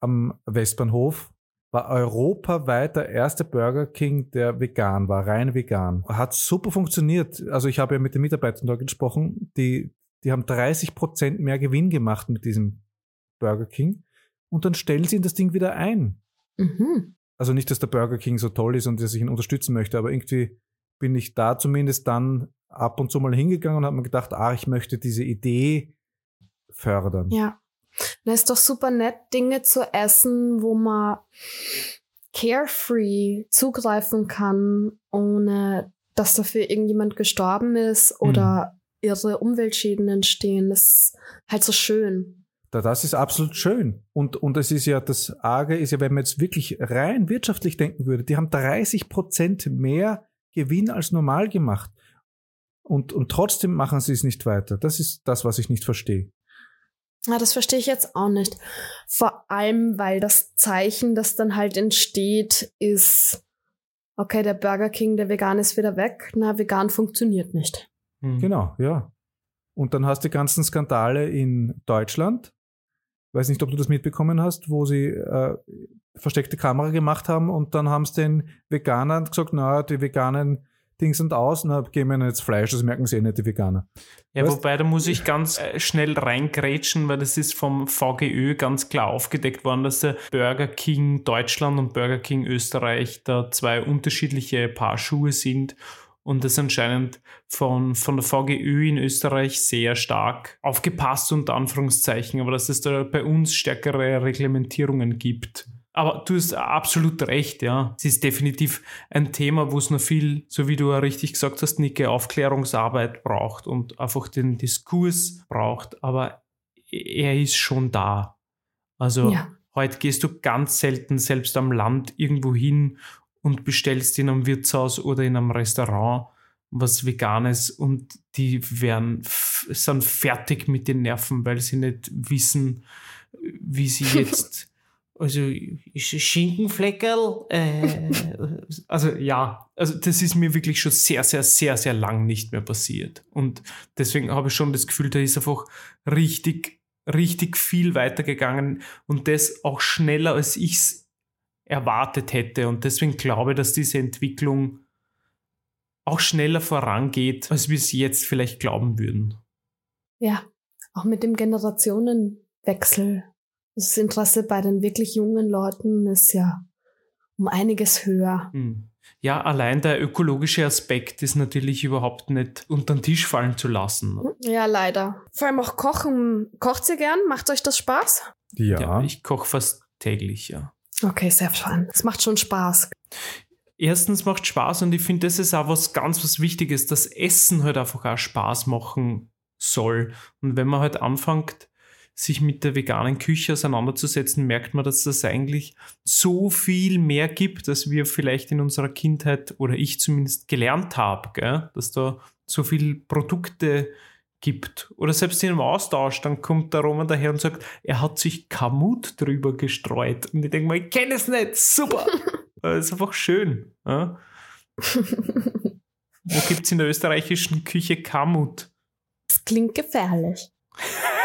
am Westbahnhof war europaweit der erste Burger King, der vegan war, rein vegan. Hat super funktioniert. Also ich habe ja mit den Mitarbeitern dort gesprochen, die, die haben 30 Prozent mehr Gewinn gemacht mit diesem Burger King. Und dann stellen sie in das Ding wieder ein. Mhm. Also nicht, dass der Burger King so toll ist und dass ich ihn unterstützen möchte, aber irgendwie bin ich da zumindest dann ab und zu mal hingegangen und habe mir gedacht, ah, ich möchte diese Idee fördern. Ja. Na, ist doch super nett, Dinge zu essen, wo man carefree zugreifen kann, ohne dass dafür irgendjemand gestorben ist oder mhm. irre Umweltschäden entstehen. Das ist halt so schön. Das ist absolut schön. Und, und es ist ja, das Arge ist ja, wenn man jetzt wirklich rein wirtschaftlich denken würde, die haben 30 Prozent mehr Gewinn als normal gemacht. Und, und trotzdem machen sie es nicht weiter. Das ist das, was ich nicht verstehe. Ja, das verstehe ich jetzt auch nicht. Vor allem, weil das Zeichen, das dann halt entsteht, ist, okay, der Burger King, der vegan ist wieder weg. Na, vegan funktioniert nicht. Mhm. Genau, ja. Und dann hast du die ganzen Skandale in Deutschland. Weiß nicht, ob du das mitbekommen hast, wo sie äh, versteckte Kamera gemacht haben und dann haben sie den Veganern gesagt, na, die veganen Dings und aus, na, geben wir jetzt Fleisch, das merken sie eh nicht, die Veganer. Ja, weißt? wobei, da muss ich ganz äh, schnell reingrätschen, weil das ist vom VGÖ ganz klar aufgedeckt worden, dass der Burger King Deutschland und Burger King Österreich da zwei unterschiedliche Paar Schuhe sind und das anscheinend von, von der VGÖ in Österreich sehr stark aufgepasst, unter Anführungszeichen, aber dass es da bei uns stärkere Reglementierungen gibt. Aber du hast absolut recht, ja. Es ist definitiv ein Thema, wo es noch viel, so wie du ja richtig gesagt hast, Nicke, Aufklärungsarbeit braucht und einfach den Diskurs braucht. Aber er ist schon da. Also ja. heute gehst du ganz selten selbst am Land irgendwo hin und bestellst in einem Wirtshaus oder in einem Restaurant was Veganes und die werden, sind fertig mit den Nerven, weil sie nicht wissen, wie sie [laughs] jetzt also Schinkenfleckerl? Äh, also ja, also das ist mir wirklich schon sehr, sehr, sehr, sehr lang nicht mehr passiert. Und deswegen habe ich schon das Gefühl, da ist einfach richtig, richtig viel weitergegangen und das auch schneller, als ich es erwartet hätte. Und deswegen glaube ich, dass diese Entwicklung auch schneller vorangeht, als wir es jetzt vielleicht glauben würden. Ja, auch mit dem Generationenwechsel das Interesse bei den wirklich jungen Leuten ist ja um einiges höher. Hm. Ja, allein der ökologische Aspekt ist natürlich überhaupt nicht unter den Tisch fallen zu lassen. Ja, leider. Vor allem auch Kochen. Kocht ihr gern? Macht euch das Spaß? Ja. ja ich koche fast täglich, ja. Okay, sehr schön. Es macht schon Spaß. Erstens macht Spaß und ich finde, das ist auch was ganz was Wichtiges, dass Essen halt einfach auch Spaß machen soll. Und wenn man halt anfängt, sich mit der veganen Küche auseinanderzusetzen, merkt man, dass das eigentlich so viel mehr gibt, als wir vielleicht in unserer Kindheit oder ich zumindest gelernt habe, gell? dass da so viele Produkte gibt. Oder selbst in einem Austausch, dann kommt der Roman daher und sagt, er hat sich Kamut drüber gestreut. Und ich denke mal, ich kenne es nicht, super. das [laughs] ist einfach schön. Ja? [laughs] Wo gibt es in der österreichischen Küche Kamut? Das klingt gefährlich [laughs]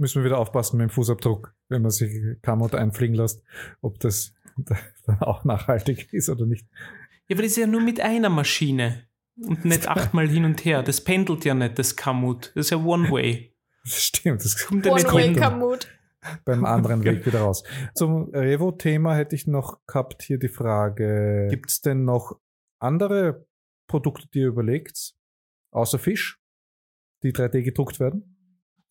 müssen wir wieder aufpassen mit dem Fußabdruck, wenn man sich Kamot einfliegen lässt, ob das [laughs] dann auch nachhaltig ist oder nicht. Ja, aber das ist ja nur mit einer Maschine und nicht [laughs] achtmal hin und her. Das pendelt ja nicht, das Kamut. Das ist ja One-Way. Das stimmt. Das kommt ja One-Way Kamut. Beim anderen [laughs] Weg wieder raus. Zum Revo-Thema hätte ich noch gehabt hier die Frage, gibt es denn noch andere Produkte, die ihr überlegt, außer Fisch, die 3D gedruckt werden?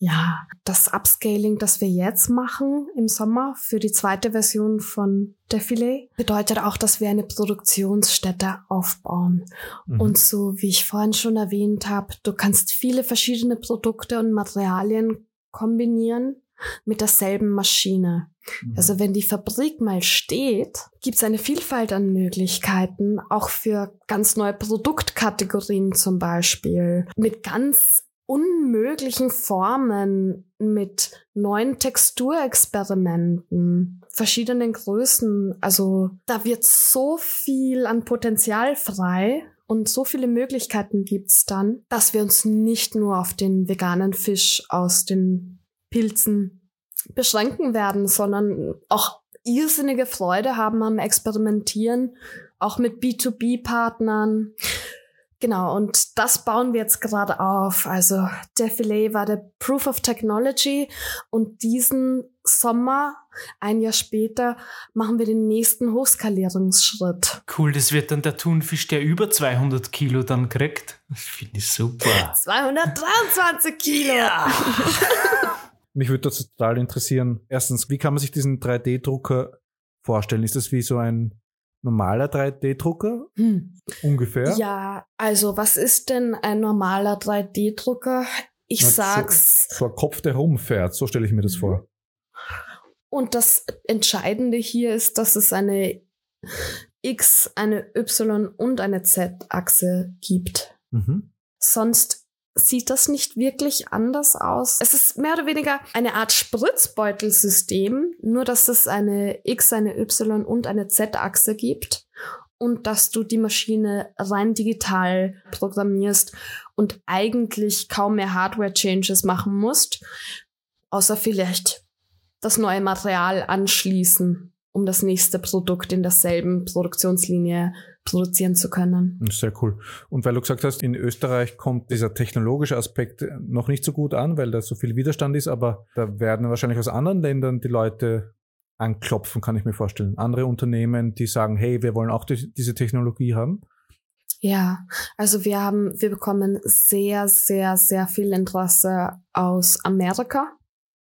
Ja, das Upscaling, das wir jetzt machen im Sommer für die zweite Version von Defilé, bedeutet auch, dass wir eine Produktionsstätte aufbauen. Mhm. Und so wie ich vorhin schon erwähnt habe, du kannst viele verschiedene Produkte und Materialien kombinieren mit derselben Maschine. Mhm. Also wenn die Fabrik mal steht, gibt es eine Vielfalt an Möglichkeiten, auch für ganz neue Produktkategorien zum Beispiel, mit ganz unmöglichen Formen, mit neuen Texturexperimenten, verschiedenen Größen. Also da wird so viel an Potenzial frei und so viele Möglichkeiten gibt's dann, dass wir uns nicht nur auf den veganen Fisch aus den Pilzen beschränken werden, sondern auch irrsinnige Freude haben am Experimentieren, auch mit B2B-Partnern. Genau, und das bauen wir jetzt gerade auf. Also Defilé war der Proof of Technology und diesen Sommer, ein Jahr später, machen wir den nächsten Hochskalierungsschritt. Cool, das wird dann der Thunfisch, der über 200 Kilo dann kriegt. Das finde ich super. 223 Kilo! Ja. [laughs] Mich würde das total interessieren. Erstens, wie kann man sich diesen 3D-Drucker vorstellen? Ist das wie so ein normaler 3D-Drucker? Hm. Ungefähr? Ja, also was ist denn ein normaler 3D-Drucker? Ich Na, sag's. So, so, ein Kopf, der rumfährt, so stelle ich mir das mhm. vor. Und das Entscheidende hier ist, dass es eine X, eine Y und eine Z-Achse gibt. Mhm. Sonst sieht das nicht wirklich anders aus. Es ist mehr oder weniger eine Art Spritzbeutelsystem, nur dass es eine X, eine Y und eine Z-Achse gibt und dass du die Maschine rein digital programmierst und eigentlich kaum mehr Hardware-Changes machen musst, außer vielleicht das neue Material anschließen, um das nächste Produkt in derselben Produktionslinie produzieren zu können. Sehr cool. Und weil du gesagt hast, in Österreich kommt dieser technologische Aspekt noch nicht so gut an, weil da so viel Widerstand ist, aber da werden wahrscheinlich aus anderen Ländern die Leute anklopfen, kann ich mir vorstellen. Andere Unternehmen, die sagen, hey, wir wollen auch die, diese Technologie haben. Ja, also wir haben, wir bekommen sehr, sehr, sehr viel Interesse aus Amerika.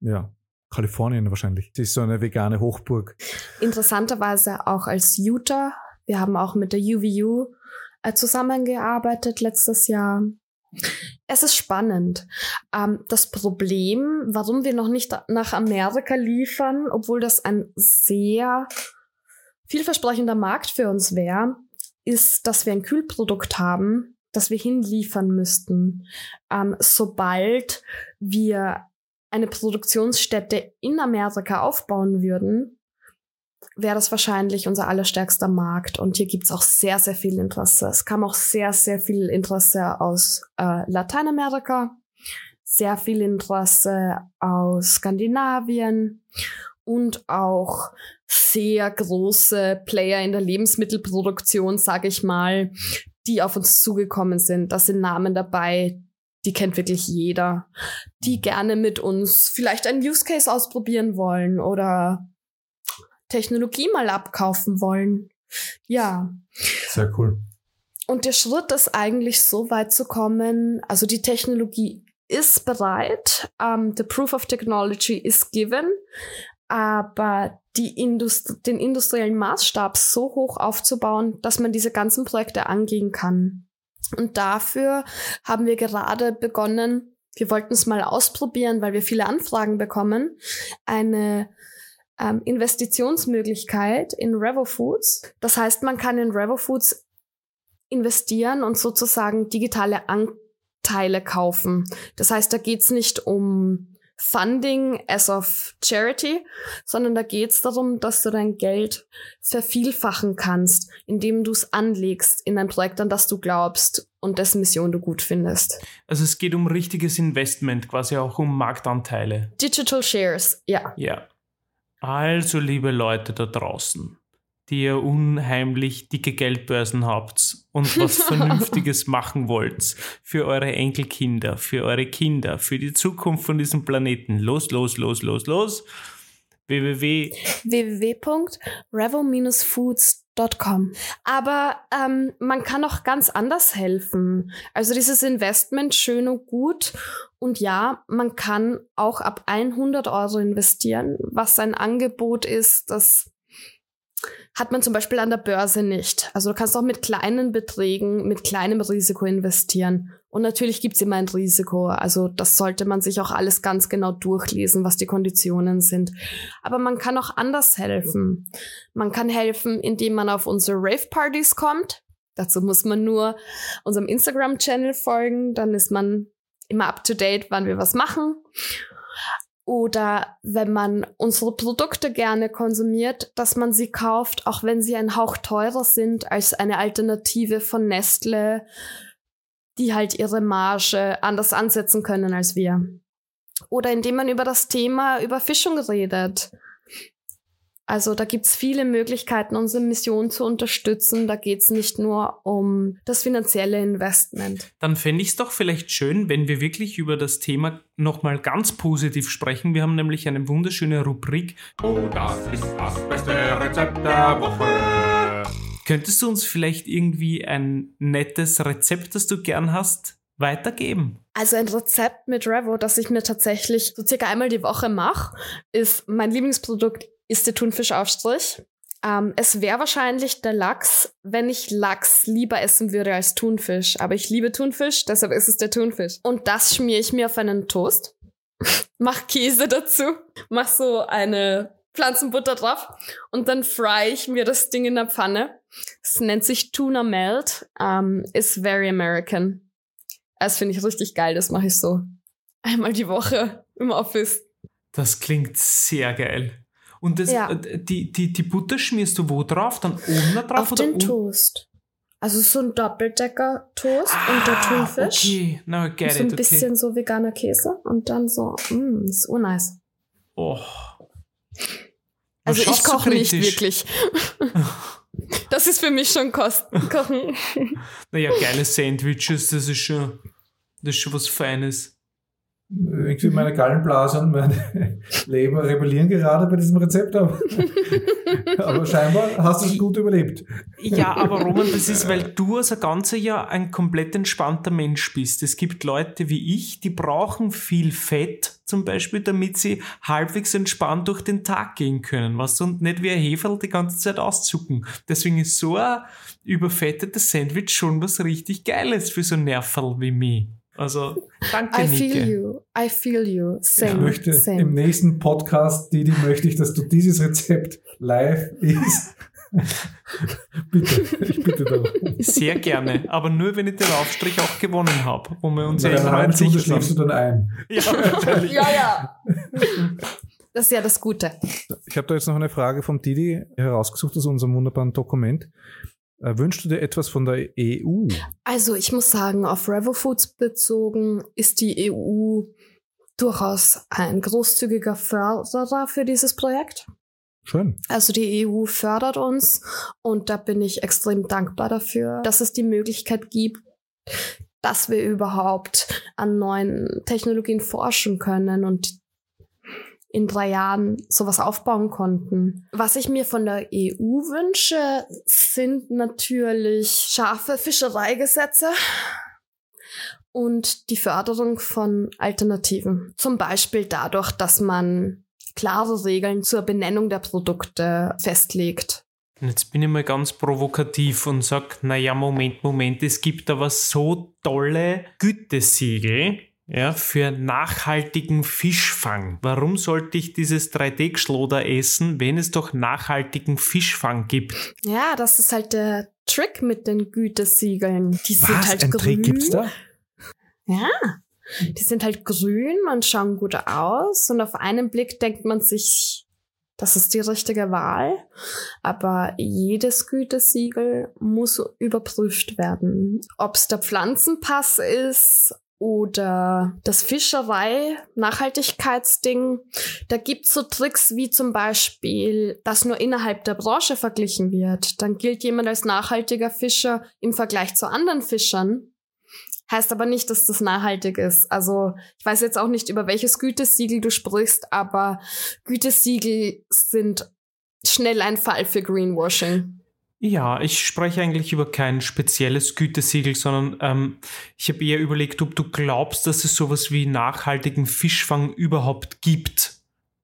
Ja, Kalifornien wahrscheinlich. Das ist so eine vegane Hochburg. Interessanterweise auch als Utah wir haben auch mit der UVU äh, zusammengearbeitet letztes Jahr. Es ist spannend. Ähm, das Problem, warum wir noch nicht nach Amerika liefern, obwohl das ein sehr vielversprechender Markt für uns wäre, ist, dass wir ein Kühlprodukt haben, das wir hinliefern müssten. Ähm, sobald wir eine Produktionsstätte in Amerika aufbauen würden, wäre das wahrscheinlich unser allerstärkster Markt. Und hier gibt's auch sehr, sehr viel Interesse. Es kam auch sehr, sehr viel Interesse aus äh, Lateinamerika, sehr viel Interesse aus Skandinavien und auch sehr große Player in der Lebensmittelproduktion, sage ich mal, die auf uns zugekommen sind. Da sind Namen dabei, die kennt wirklich jeder, die gerne mit uns vielleicht einen Use Case ausprobieren wollen oder Technologie mal abkaufen wollen. Ja. Sehr cool. Und der Schritt ist eigentlich so weit zu kommen, also die Technologie ist bereit, um, the proof of technology is given, aber die Indust den industriellen Maßstab so hoch aufzubauen, dass man diese ganzen Projekte angehen kann. Und dafür haben wir gerade begonnen, wir wollten es mal ausprobieren, weil wir viele Anfragen bekommen, eine ähm, Investitionsmöglichkeit in Revo Foods. Das heißt, man kann in Revo Foods investieren und sozusagen digitale Anteile kaufen. Das heißt, da geht's nicht um Funding as of Charity, sondern da geht's darum, dass du dein Geld vervielfachen kannst, indem du es anlegst in ein Projekt, an das du glaubst und dessen Mission du gut findest. Also es geht um richtiges Investment, quasi auch um Marktanteile. Digital Shares, ja. Ja. Also, liebe Leute da draußen, die ihr unheimlich dicke Geldbörsen habt und was [laughs] Vernünftiges machen wollt für eure Enkelkinder, für eure Kinder, für die Zukunft von diesem Planeten. Los, los, los, los, los. www. www.revo-foods Com. Aber ähm, man kann auch ganz anders helfen. Also dieses Investment schön und gut. Und ja, man kann auch ab 100 Euro investieren, was ein Angebot ist, das hat man zum Beispiel an der Börse nicht. Also du kannst auch mit kleinen Beträgen, mit kleinem Risiko investieren. Und natürlich gibt's immer ein Risiko. Also das sollte man sich auch alles ganz genau durchlesen, was die Konditionen sind. Aber man kann auch anders helfen. Man kann helfen, indem man auf unsere Rave-Partys kommt. Dazu muss man nur unserem Instagram-Channel folgen. Dann ist man immer up-to-date, wann wir was machen. Oder wenn man unsere Produkte gerne konsumiert, dass man sie kauft, auch wenn sie ein Hauch teurer sind als eine Alternative von Nestle, die halt ihre Marge anders ansetzen können als wir. Oder indem man über das Thema Überfischung redet. Also da gibt's viele Möglichkeiten, unsere Mission zu unterstützen. Da geht's nicht nur um das finanzielle Investment. Dann fände ich es doch vielleicht schön, wenn wir wirklich über das Thema nochmal ganz positiv sprechen. Wir haben nämlich eine wunderschöne Rubrik. Oh, das ist das beste Rezept der Woche. Könntest du uns vielleicht irgendwie ein nettes Rezept, das du gern hast, weitergeben? Also ein Rezept mit Revo, das ich mir tatsächlich so circa einmal die Woche mache, ist mein Lieblingsprodukt ist der Thunfischaufstrich. Ähm, es wäre wahrscheinlich der Lachs, wenn ich Lachs lieber essen würde als Thunfisch. Aber ich liebe Thunfisch, deshalb ist es der Thunfisch. Und das schmiere ich mir auf einen Toast, [laughs] mach Käse dazu, mach so eine Pflanzenbutter drauf und dann fry ich mir das Ding in der Pfanne. Es nennt sich Tuna Melt, ähm, ist very American. Das finde ich richtig geil, das mache ich so einmal die Woche im Office. Das klingt sehr geil. Und das, Ja. äh, die, die, die Butter schmierst du wo drauf? Dann oben da drauf Auf oder den un- Toast. Also so ein Doppeldecker-Toast und der Ah, Thunfisch. Okay, Und get so ein it. Okay. bisschen so veganer Käse und dann so, mm, ist urnice. Oh. Also ich koche nicht wirklich. [laughs] das ist für mich schon Kosten kochen. [laughs] Naja, geile [laughs] Sandwiches, das ist schon, das ist schon was Feines. Irgendwie meine Gallenblase und mein [laughs] Leber rebellieren gerade bei diesem Rezept, aber, [laughs] aber scheinbar hast du es gut überlebt. Ja, aber Roman, das ist, weil du als ein ganzer ja ein komplett entspannter Mensch bist. Es gibt Leute wie ich, die brauchen viel Fett zum Beispiel, damit sie halbwegs entspannt durch den Tag gehen können, was und nicht wie ein Heferl die ganze Zeit auszucken. Deswegen ist so ein überfettetes Sandwich schon was richtig Geiles für so ein Nerverl wie mich. Also, danke, I Nike. feel you. I feel you. Same. Ich möchte same. im nächsten Podcast, Didi, möchte ich, dass du dieses Rezept live isst. [laughs] bitte, ich bitte darum. Sehr gerne, aber nur, wenn ich den Aufstrich auch gewonnen habe, wo wir uns ja immer sicher schläfst du dann ein. Ja, [laughs] natürlich. ja, ja. Das ist ja das Gute. Ich habe da jetzt noch eine Frage vom Didi herausgesucht aus unserem wunderbaren Dokument. Äh, wünschst du dir etwas von der EU? Also ich muss sagen, auf Revo Foods bezogen ist die EU durchaus ein großzügiger Förderer für dieses Projekt. Schön. Also die EU fördert uns und da bin ich extrem dankbar dafür, dass es die Möglichkeit gibt, dass wir überhaupt an neuen Technologien forschen können und in drei Jahren sowas aufbauen konnten. Was ich mir von der EU wünsche, sind natürlich scharfe Fischereigesetze und die Förderung von Alternativen. Zum Beispiel dadurch, dass man klare Regeln zur Benennung der Produkte festlegt. Jetzt bin ich mal ganz provokativ und sag, naja, Moment, Moment, es gibt aber so tolle Gütesiegel ja, für nachhaltigen Fischfang. Warum sollte ich dieses 3D-Geschloder essen, wenn es doch nachhaltigen Fischfang gibt? Ja, das ist halt der Trick mit den Gütesiegeln. Die sind Was? halt Ein grün. Trick gibt's da? Ja. Die sind halt grün und schauen gut aus. Und auf einen Blick denkt man sich, das ist die richtige Wahl. Aber jedes Gütesiegel muss überprüft werden. Ob es der Pflanzenpass ist oder das Fischerei-Nachhaltigkeitsding. Da gibt's so Tricks wie zum Beispiel, dass nur innerhalb der Branche verglichen wird. Dann gilt jemand als nachhaltiger Fischer im Vergleich zu anderen Fischern. Heißt aber nicht, dass das nachhaltig ist. Also ich weiß jetzt auch nicht, über welches Gütesiegel du sprichst, aber Gütesiegel sind schnell ein Fall für Greenwashing. Ja, ich spreche eigentlich über kein spezielles Gütesiegel, sondern ähm, ich habe eher überlegt, ob du glaubst, dass es sowas wie nachhaltigen Fischfang überhaupt gibt.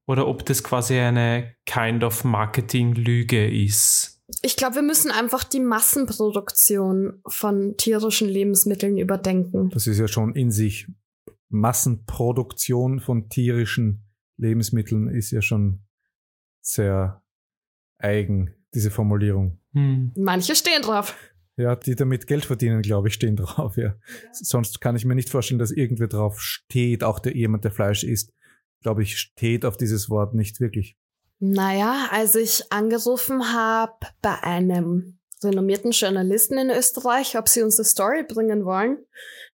Oder ob das quasi eine kind of Marketing-Lüge ist. Ich glaube, wir müssen einfach die Massenproduktion von tierischen Lebensmitteln überdenken. Das ist ja schon in sich. Massenproduktion von tierischen Lebensmitteln ist ja schon sehr eigen, diese Formulierung. Hm. Manche stehen drauf. Ja, die damit Geld verdienen, glaube ich, stehen drauf, ja. Sonst kann ich mir nicht vorstellen, dass irgendwer drauf steht, auch der jemand, der Fleisch isst, glaube ich, steht auf dieses Wort nicht wirklich. Naja, als ich angerufen habe bei einem renommierten Journalisten in Österreich, ob sie uns eine Story bringen wollen,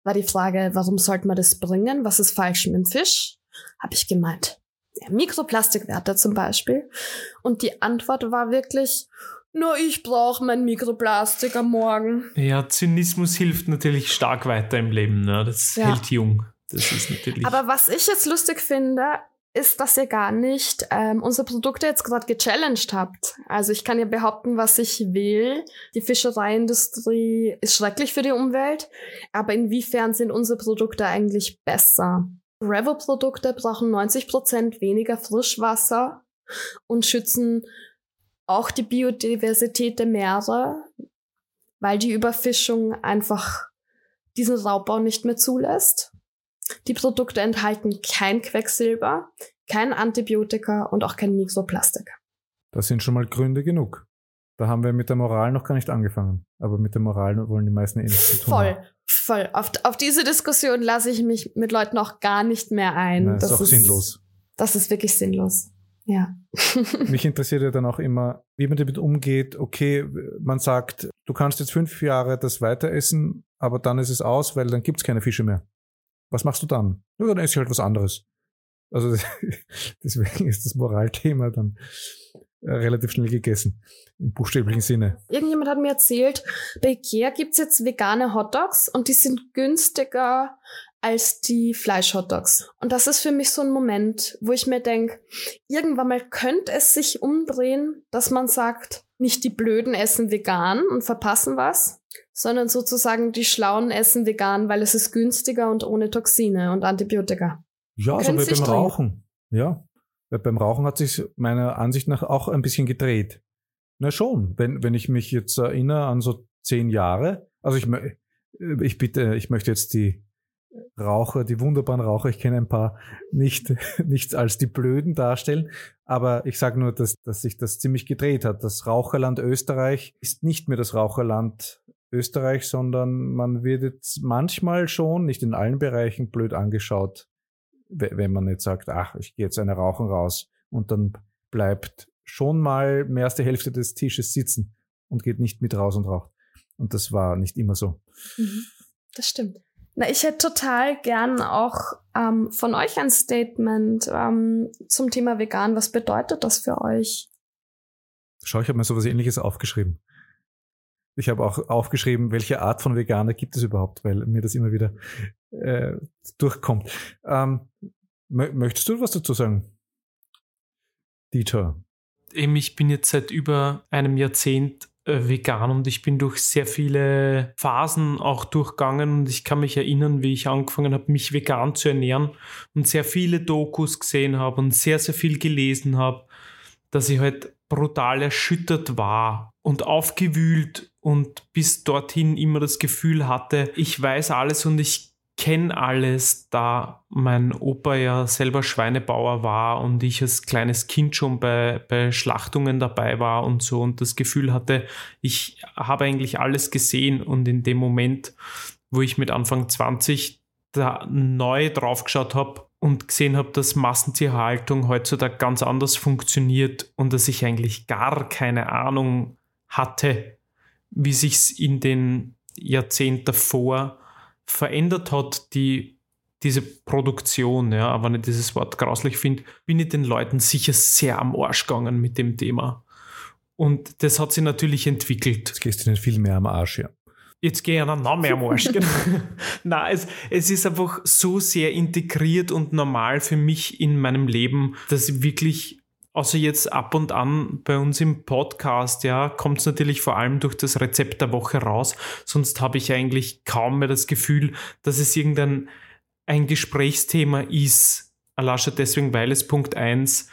war die Frage, warum sollte man das bringen? Was ist falsch mit dem Fisch? Habe ich gemeint. Mikroplastikwerte zum Beispiel. Und die Antwort war wirklich, nur ich brauche mein Mikroplastik am Morgen. Ja, Zynismus hilft natürlich stark weiter im Leben. Ne? Das Ja. hält jung. Das ist natürlich. Aber was ich jetzt lustig finde, ist, dass ihr gar nicht ähm, unsere Produkte jetzt gerade gechallenged habt. Also ich kann ja behaupten, was ich will. Die Fischereiindustrie ist schrecklich für die Umwelt, aber inwiefern sind unsere Produkte eigentlich besser? Revel-Produkte brauchen 90% weniger Frischwasser und schützen auch die Biodiversität der Meere, weil die Überfischung einfach diesen Raubbau nicht mehr zulässt. Die Produkte enthalten kein Quecksilber, kein Antibiotika und auch kein Mikroplastik. Das sind schon mal Gründe genug. Da haben wir mit der Moral noch gar nicht angefangen. Aber mit der Moral wollen die meisten eh nichts zu tun Voll, haben. Voll. Auf, auf diese Diskussion lasse ich mich mit Leuten auch gar nicht mehr ein. Nein, ist auch sinnlos. Das ist wirklich sinnlos. Ja. [laughs] Mich interessiert ja dann auch immer, wie man damit umgeht. Okay, man sagt, du kannst jetzt fünf Jahre das weiter essen, aber dann ist es aus, weil dann gibt's keine Fische mehr. Was machst du dann? Ja, dann esse ich halt was anderes. Also [laughs] deswegen ist das Moralthema dann relativ schnell gegessen, im buchstäblichen Sinne. Irgendjemand hat mir erzählt, bei Ikea gibt's jetzt vegane Hotdogs und die sind günstiger als die Fleisch-Hotdogs. Und das ist für mich so ein Moment, wo ich mir denke, irgendwann mal könnte es sich umdrehen, dass man sagt, nicht die Blöden essen vegan und verpassen was, sondern sozusagen die Schlauen essen vegan, weil es ist günstiger und ohne Toxine und Antibiotika. Ja, so Können wie sich beim. Rauchen. Ja. Beim Rauchen hat sich meiner Ansicht nach auch ein bisschen gedreht. Na schon, wenn, wenn ich mich jetzt erinnere an so zehn Jahre, also ich, ich bitte, ich möchte jetzt die Raucher, die wunderbaren Raucher, ich kenne ein paar, nicht, [laughs] nicht als die Blöden darstellen, aber ich sage nur, dass, dass sich das ziemlich gedreht hat. Das Raucherland Österreich ist nicht mehr das Raucherland Österreich, sondern man wird jetzt manchmal schon, nicht in allen Bereichen, blöd angeschaut, wenn man jetzt sagt, ach, ich gehe jetzt eine Rauchen raus und dann bleibt schon mal mehr als die Hälfte des Tisches sitzen und geht nicht mit raus und raucht. Und das war nicht immer so. Mhm. Das stimmt. Na, ich hätte total gern auch ähm, von euch ein Statement ähm, zum Thema vegan. Was bedeutet das für euch? Schau, ich habe mir sowas ähnliches aufgeschrieben. Ich habe auch aufgeschrieben, welche Art von Veganer gibt es überhaupt, weil mir das immer wieder äh, durchkommt. Ähm, mö- möchtest du was dazu sagen? Dieter. eben, ich bin jetzt seit über einem Jahrzehnt äh, vegan und ich bin durch sehr viele Phasen auch durchgegangen und ich kann mich erinnern, wie ich angefangen habe, mich vegan zu ernähren und sehr viele Dokus gesehen habe und sehr, sehr viel gelesen habe, dass ich halt brutal erschüttert war und aufgewühlt und bis dorthin immer das Gefühl hatte, ich weiß alles und ich kenne alles, da mein Opa ja selber Schweinebauer war und ich als kleines Kind schon bei, bei Schlachtungen dabei war und so und das Gefühl hatte, ich habe eigentlich alles gesehen und in dem Moment, wo ich mit Anfang 20 da neu draufgeschaut habe und gesehen habe, dass Massentierhaltung heutzutage ganz anders funktioniert und dass ich eigentlich gar keine Ahnung hatte, wie sich's in den Jahrzehnten davor verändert hat, die, diese Produktion, ja, aber wenn ich dieses Wort grauslich finde, bin ich den Leuten sicher sehr am Arsch gegangen mit dem Thema. Und das hat sich natürlich entwickelt. Jetzt gehst du nicht viel mehr am Arsch, ja. Jetzt gehe ich noch mehr am Arsch. [laughs] genau. Nein, es, es ist einfach so sehr integriert und normal für mich in meinem Leben, dass ich wirklich außer jetzt ab und an bei uns im Podcast, ja, kommt es natürlich vor allem durch das Rezept der Woche raus. Sonst habe ich eigentlich kaum mehr das Gefühl, dass es irgendein ein Gesprächsthema ist. Schon deswegen, weil es Punkt 1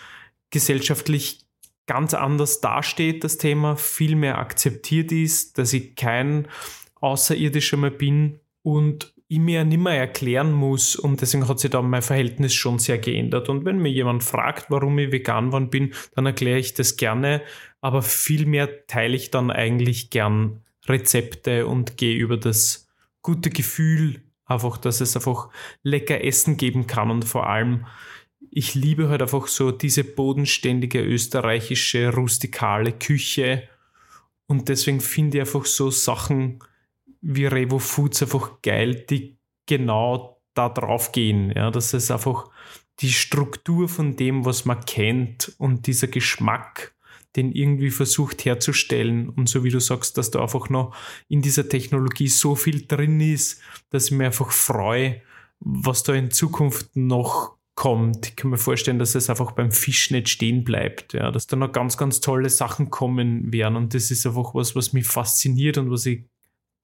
gesellschaftlich ganz anders dasteht, das Thema, viel mehr akzeptiert ist, dass ich kein Außerirdischer mehr bin und ich mir nicht mehr erklären muss und deswegen hat sich da mein Verhältnis schon sehr geändert. Und wenn mir jemand fragt, warum ich vegan geworden bin, dann erkläre ich das gerne, aber vielmehr teile ich dann eigentlich gern Rezepte und gehe über das gute Gefühl, einfach, dass es einfach lecker Essen geben kann. Und vor allem ich liebe halt einfach so diese bodenständige österreichische rustikale Küche. Und deswegen finde ich einfach so Sachen wie Revo Foods einfach geil, die genau da drauf gehen. Ja, das ist einfach die Struktur von dem, was man kennt und dieser Geschmack, den irgendwie versucht herzustellen. Und so wie du sagst, dass da einfach noch in dieser Technologie so viel drin ist, dass ich mir einfach freue, was da in Zukunft noch kommt. Ich kann mir vorstellen, dass es einfach beim Fisch nicht stehen bleibt, ja, dass da noch ganz, ganz tolle Sachen kommen werden. Und das ist einfach was, was mich fasziniert und was ich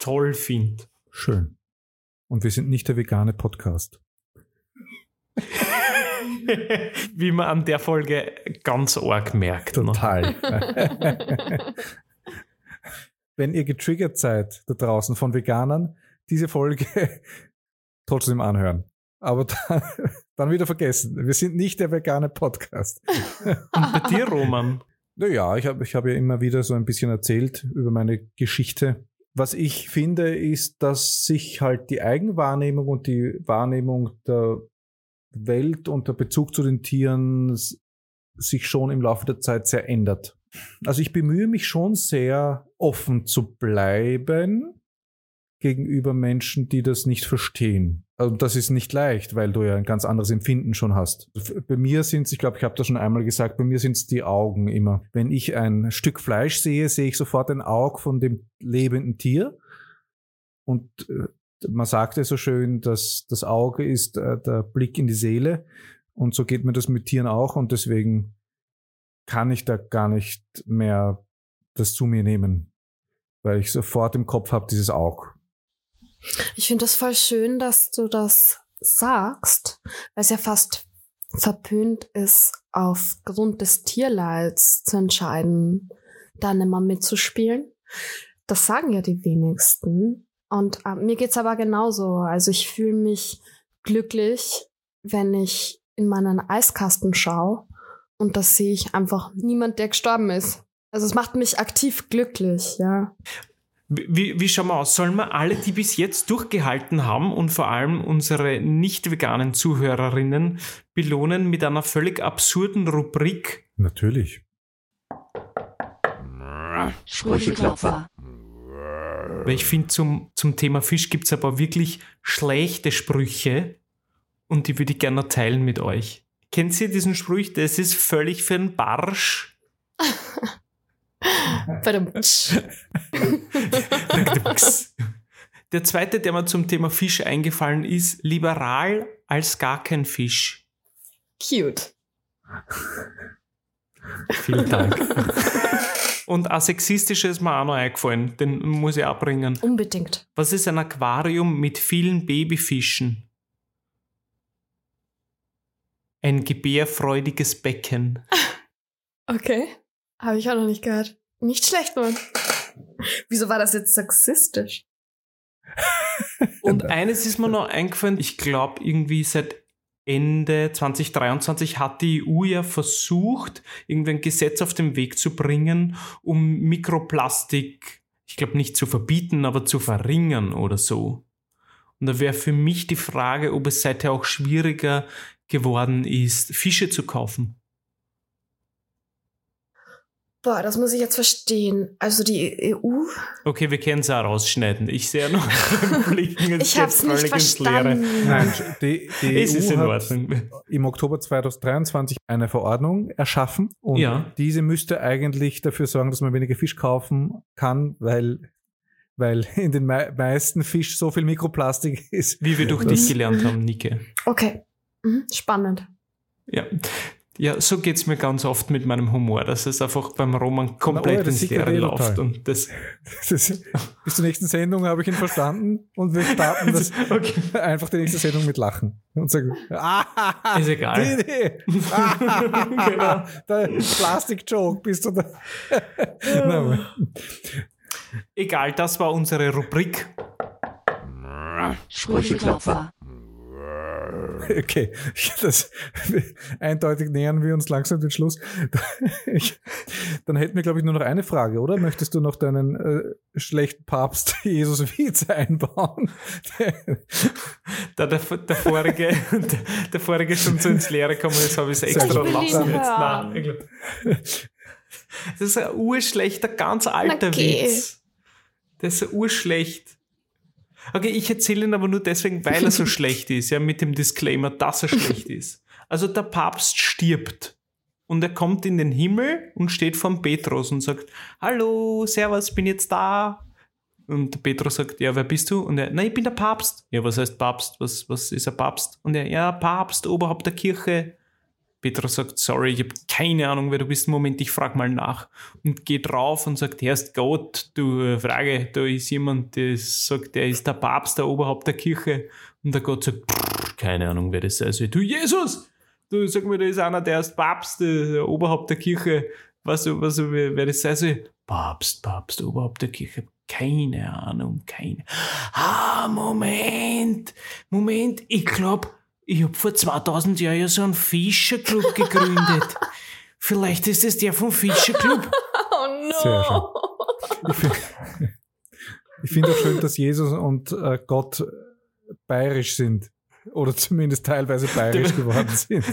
toll finde. Schön. Und wir sind nicht der vegane Podcast. [laughs] Wie man an der Folge ganz arg merkt. Ne? Total. [laughs] Wenn ihr getriggert seid da draußen von Veganern, diese Folge [laughs] trotzdem anhören. Aber dann, dann wieder vergessen. Wir sind nicht der vegane Podcast. Und bei dir, Roman? Naja, ich habe ich hab ja immer wieder so ein bisschen erzählt über meine Geschichte was ich finde, ist, dass sich halt die Eigenwahrnehmung und die Wahrnehmung der Welt und der Bezug zu den Tieren sich schon im Laufe der Zeit sehr ändert. Also ich bemühe mich schon sehr offen zu bleiben gegenüber Menschen, die das nicht verstehen. Also das ist nicht leicht, weil du ja ein ganz anderes Empfinden schon hast. Bei mir sind es, ich glaube, ich habe das schon einmal gesagt, bei mir sind es die Augen immer. Wenn ich ein Stück Fleisch sehe, sehe ich sofort ein Auge von dem lebenden Tier. Und äh, man sagt ja so schön, dass das Auge ist äh, der Blick in die Seele. Und so geht mir das mit Tieren auch. Und deswegen kann ich da gar nicht mehr das zu mir nehmen, weil ich sofort im Kopf habe, dieses Auge. Ich finde das voll schön, dass du das sagst, weil es ja fast verpönt ist, aufgrund des Tierleids zu entscheiden, da nimmer mitzuspielen. Das sagen ja die wenigsten. Und äh, mir geht's aber genauso. Also ich fühle mich glücklich, wenn ich in meinen Eiskasten schaue und da sehe ich einfach niemand, der gestorben ist. Also es macht mich aktiv glücklich, ja. Wie, wie schauen wir aus? Sollen wir alle, die bis jetzt durchgehalten haben und vor allem unsere nicht veganen Zuhörerinnen belohnen mit einer völlig absurden Rubrik? Natürlich. Sprücheklopfer. Weil ich finde, zum, zum Thema Fisch gibt es aber wirklich schlechte Sprüche und die würde ich gerne teilen mit euch. Kennt ihr diesen Spruch? Das ist völlig für einen Barsch. [laughs] [laughs] der zweite, der mir zum Thema Fisch eingefallen ist, liberal als gar kein Fisch. Cute. Vielen Dank. [laughs] Und ein sexistisches ist mir auch noch eingefallen, den muss ich abbringen. Unbedingt. Was ist ein Aquarium mit vielen Babyfischen? Ein gebärfreudiges Becken. [laughs] Okay. Habe ich auch noch nicht gehört. Nicht schlecht, Mann. Wieso war das jetzt sexistisch? [laughs] Und eines ist mir noch eingefallen, ich glaube irgendwie seit Ende 2023 hat die EU ja versucht, irgendwie ein Gesetz auf den Weg zu bringen, um Mikroplastik, ich glaube nicht zu verbieten, aber zu verringern oder so. Und da wäre für mich die Frage, ob es seither auch schwieriger geworden ist, Fische zu kaufen. Boah, das muss ich jetzt verstehen. Also die EU. Okay, wir können es auch rausschneiden. Ich sehe noch [laughs] Blicken ich habe es nicht verstanden. Nein, die, die EU [laughs] ist in hat im Oktober 2023 eine Verordnung erschaffen und ja. diese müsste eigentlich dafür sorgen, dass man weniger Fisch kaufen kann, weil weil [laughs] in den me meisten Fisch so viel Mikroplastik ist. Wie wir durch dich gelernt haben, Nike. Okay, mhm. spannend. Ja, Ja, so geht es mir ganz oft mit meinem Humor, dass es einfach beim Roman komplett oh, ins Leere eh läuft. Und das, [laughs] Das, bis zur nächsten Sendung habe ich ihn verstanden und wir starten [laughs] das okay. einfach die nächste Sendung mit Lachen. Und sagen, ah, Ist egal. Didi, [laughs] ah, Genau. der Plastik-Joke, bist du da? Nein, Egal, das war unsere Rubrik. Sprücheklopfer. [laughs] Okay, das, eindeutig nähern wir uns langsam den Schluss. Ich, [laughs] dann hätten wir, glaube ich, nur noch eine Frage, oder? Möchtest du noch deinen äh, schlechten Papst [laughs] Jesus Vize einbauen? Da der, der, vorige, der, der vorige schon so ins Leere gekommen ist, habe ich es extra lassen. Nein, das ist ein urschlechter, ganz alter geh. Witz. Der ist so urschlecht. Okay, ich erzähle ihn aber nur deswegen, weil er so [laughs] schlecht ist, ja, mit dem Disclaimer, dass er schlecht [laughs] ist. Also der Papst stirbt und er kommt in den Himmel und steht vor Petrus und sagt, hallo, servus, bin jetzt da. Und Petrus sagt, ja, wer bist du? Und er, na, ich bin der Papst. Ja, was heißt Papst? Was, was ist ein Papst? Und er, ja, Papst, Oberhaupt der Kirche. Petrus sagt, sorry, ich habe keine Ahnung, wer du bist. Moment, ich frag mal nach. Und geht drauf und sagt, Herr ist Gott, du äh, Frage, da ist jemand, der sagt, er ist der Papst, der Oberhaupt der Kirche. Und der Gott sagt, "Pff, keine Ahnung, wer das sein soll. Du, Jesus! Du, sag mir, da ist einer, der ist Papst, der der Oberhaupt der Kirche. Weißt du, wer das sein soll? Papst, Papst, Oberhaupt der Kirche. Keine Ahnung, keine. Ah, Moment, Moment, ich glaube, ich habe vor 2000 Jahren ja so einen Fischerclub gegründet. [laughs] Vielleicht ist es der vom Fischerclub. [laughs] Oh no. Sehr schön. Ich finde [laughs] find auch schön, dass Jesus und äh, Gott bayerisch sind. Oder zumindest teilweise bayerisch geworden sind.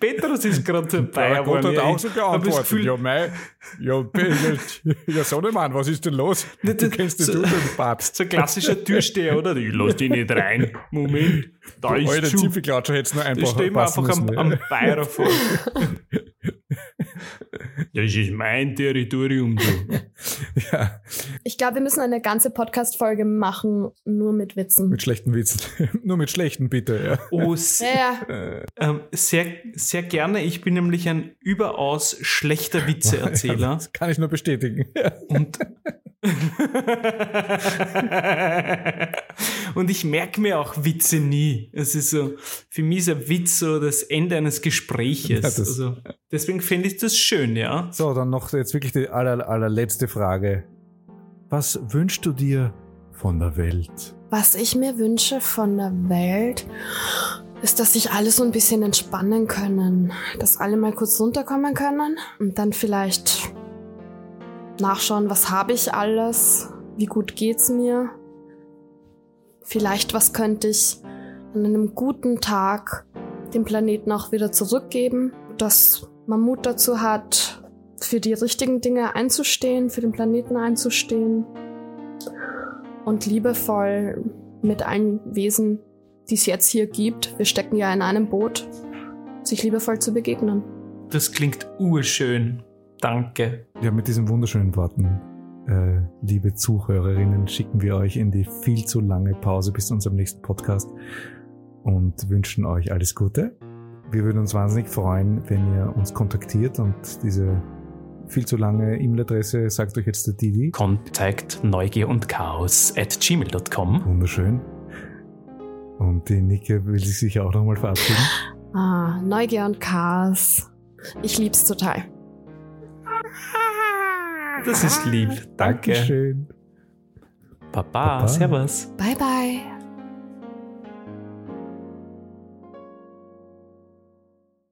Petrus ist gerade dabei. [laughs] Ja, Gott hat auch so geantwortet. Gefühl- ja, mei, ja, ja, Sohnemann, was ist denn los? Du das- kennst so- du den Papst. So ein klassischer Türsteher, oder? Ich lass dich nicht rein. Moment, da ist Alter zu. Zipfelklatscher du noch Da einfach stehen wir passen einfach am, am ja. Bayer vor. [laughs] Das ist mein Territorium, du. [laughs] Ja, Ich glaube, wir müssen eine ganze Podcast-Folge machen, nur mit Witzen. mit schlechten Witzen. [laughs] Nur mit schlechten, bitte. Ja. Oh, [laughs] sehr, ja. ähm, sehr, sehr gerne. Ich bin nämlich ein überaus schlechter Witzeerzähler. Das kann ich nur bestätigen. Und, [laughs] und ich merke mir auch Witze nie. Es ist so, für mich ist ein Witz so das Ende eines Gespräches. Ja, das- also, deswegen finde ich das schön, ja. So, dann noch jetzt wirklich die aller, allerletzte Frage. Was wünschst du dir von der Welt? Was ich mir wünsche von der Welt, ist, dass sich alle so ein bisschen entspannen können. Dass alle mal kurz runterkommen können und dann vielleicht nachschauen, was habe ich alles, wie gut geht's mir. Vielleicht, was könnte ich an einem guten Tag dem Planeten auch wieder zurückgeben, dass man Mut dazu hat, für die richtigen Dinge einzustehen, für den Planeten einzustehen und liebevoll mit allen Wesen, die es jetzt hier gibt, wir stecken ja in einem Boot, sich liebevoll zu begegnen. Das klingt urschön. Danke. Ja, mit diesen wunderschönen Worten, äh, liebe Zuhörerinnen, schicken wir euch in die viel zu lange Pause bis zu unserem nächsten Podcast und wünschen euch alles Gute. Wir würden uns wahnsinnig freuen, wenn ihr uns kontaktiert und diese viel zu lange E-Mail-Adresse sagt euch jetzt der Didi. Kontakt Neugier und Chaos at gmail.com. Wunderschön. Und die Nike will sich sicher auch nochmal verabschieden. Ah, Neugier und Chaos. Ich lieb's total. Das ist lieb. Danke. Dankeschön. Papa, Papa. servus. Bye bye.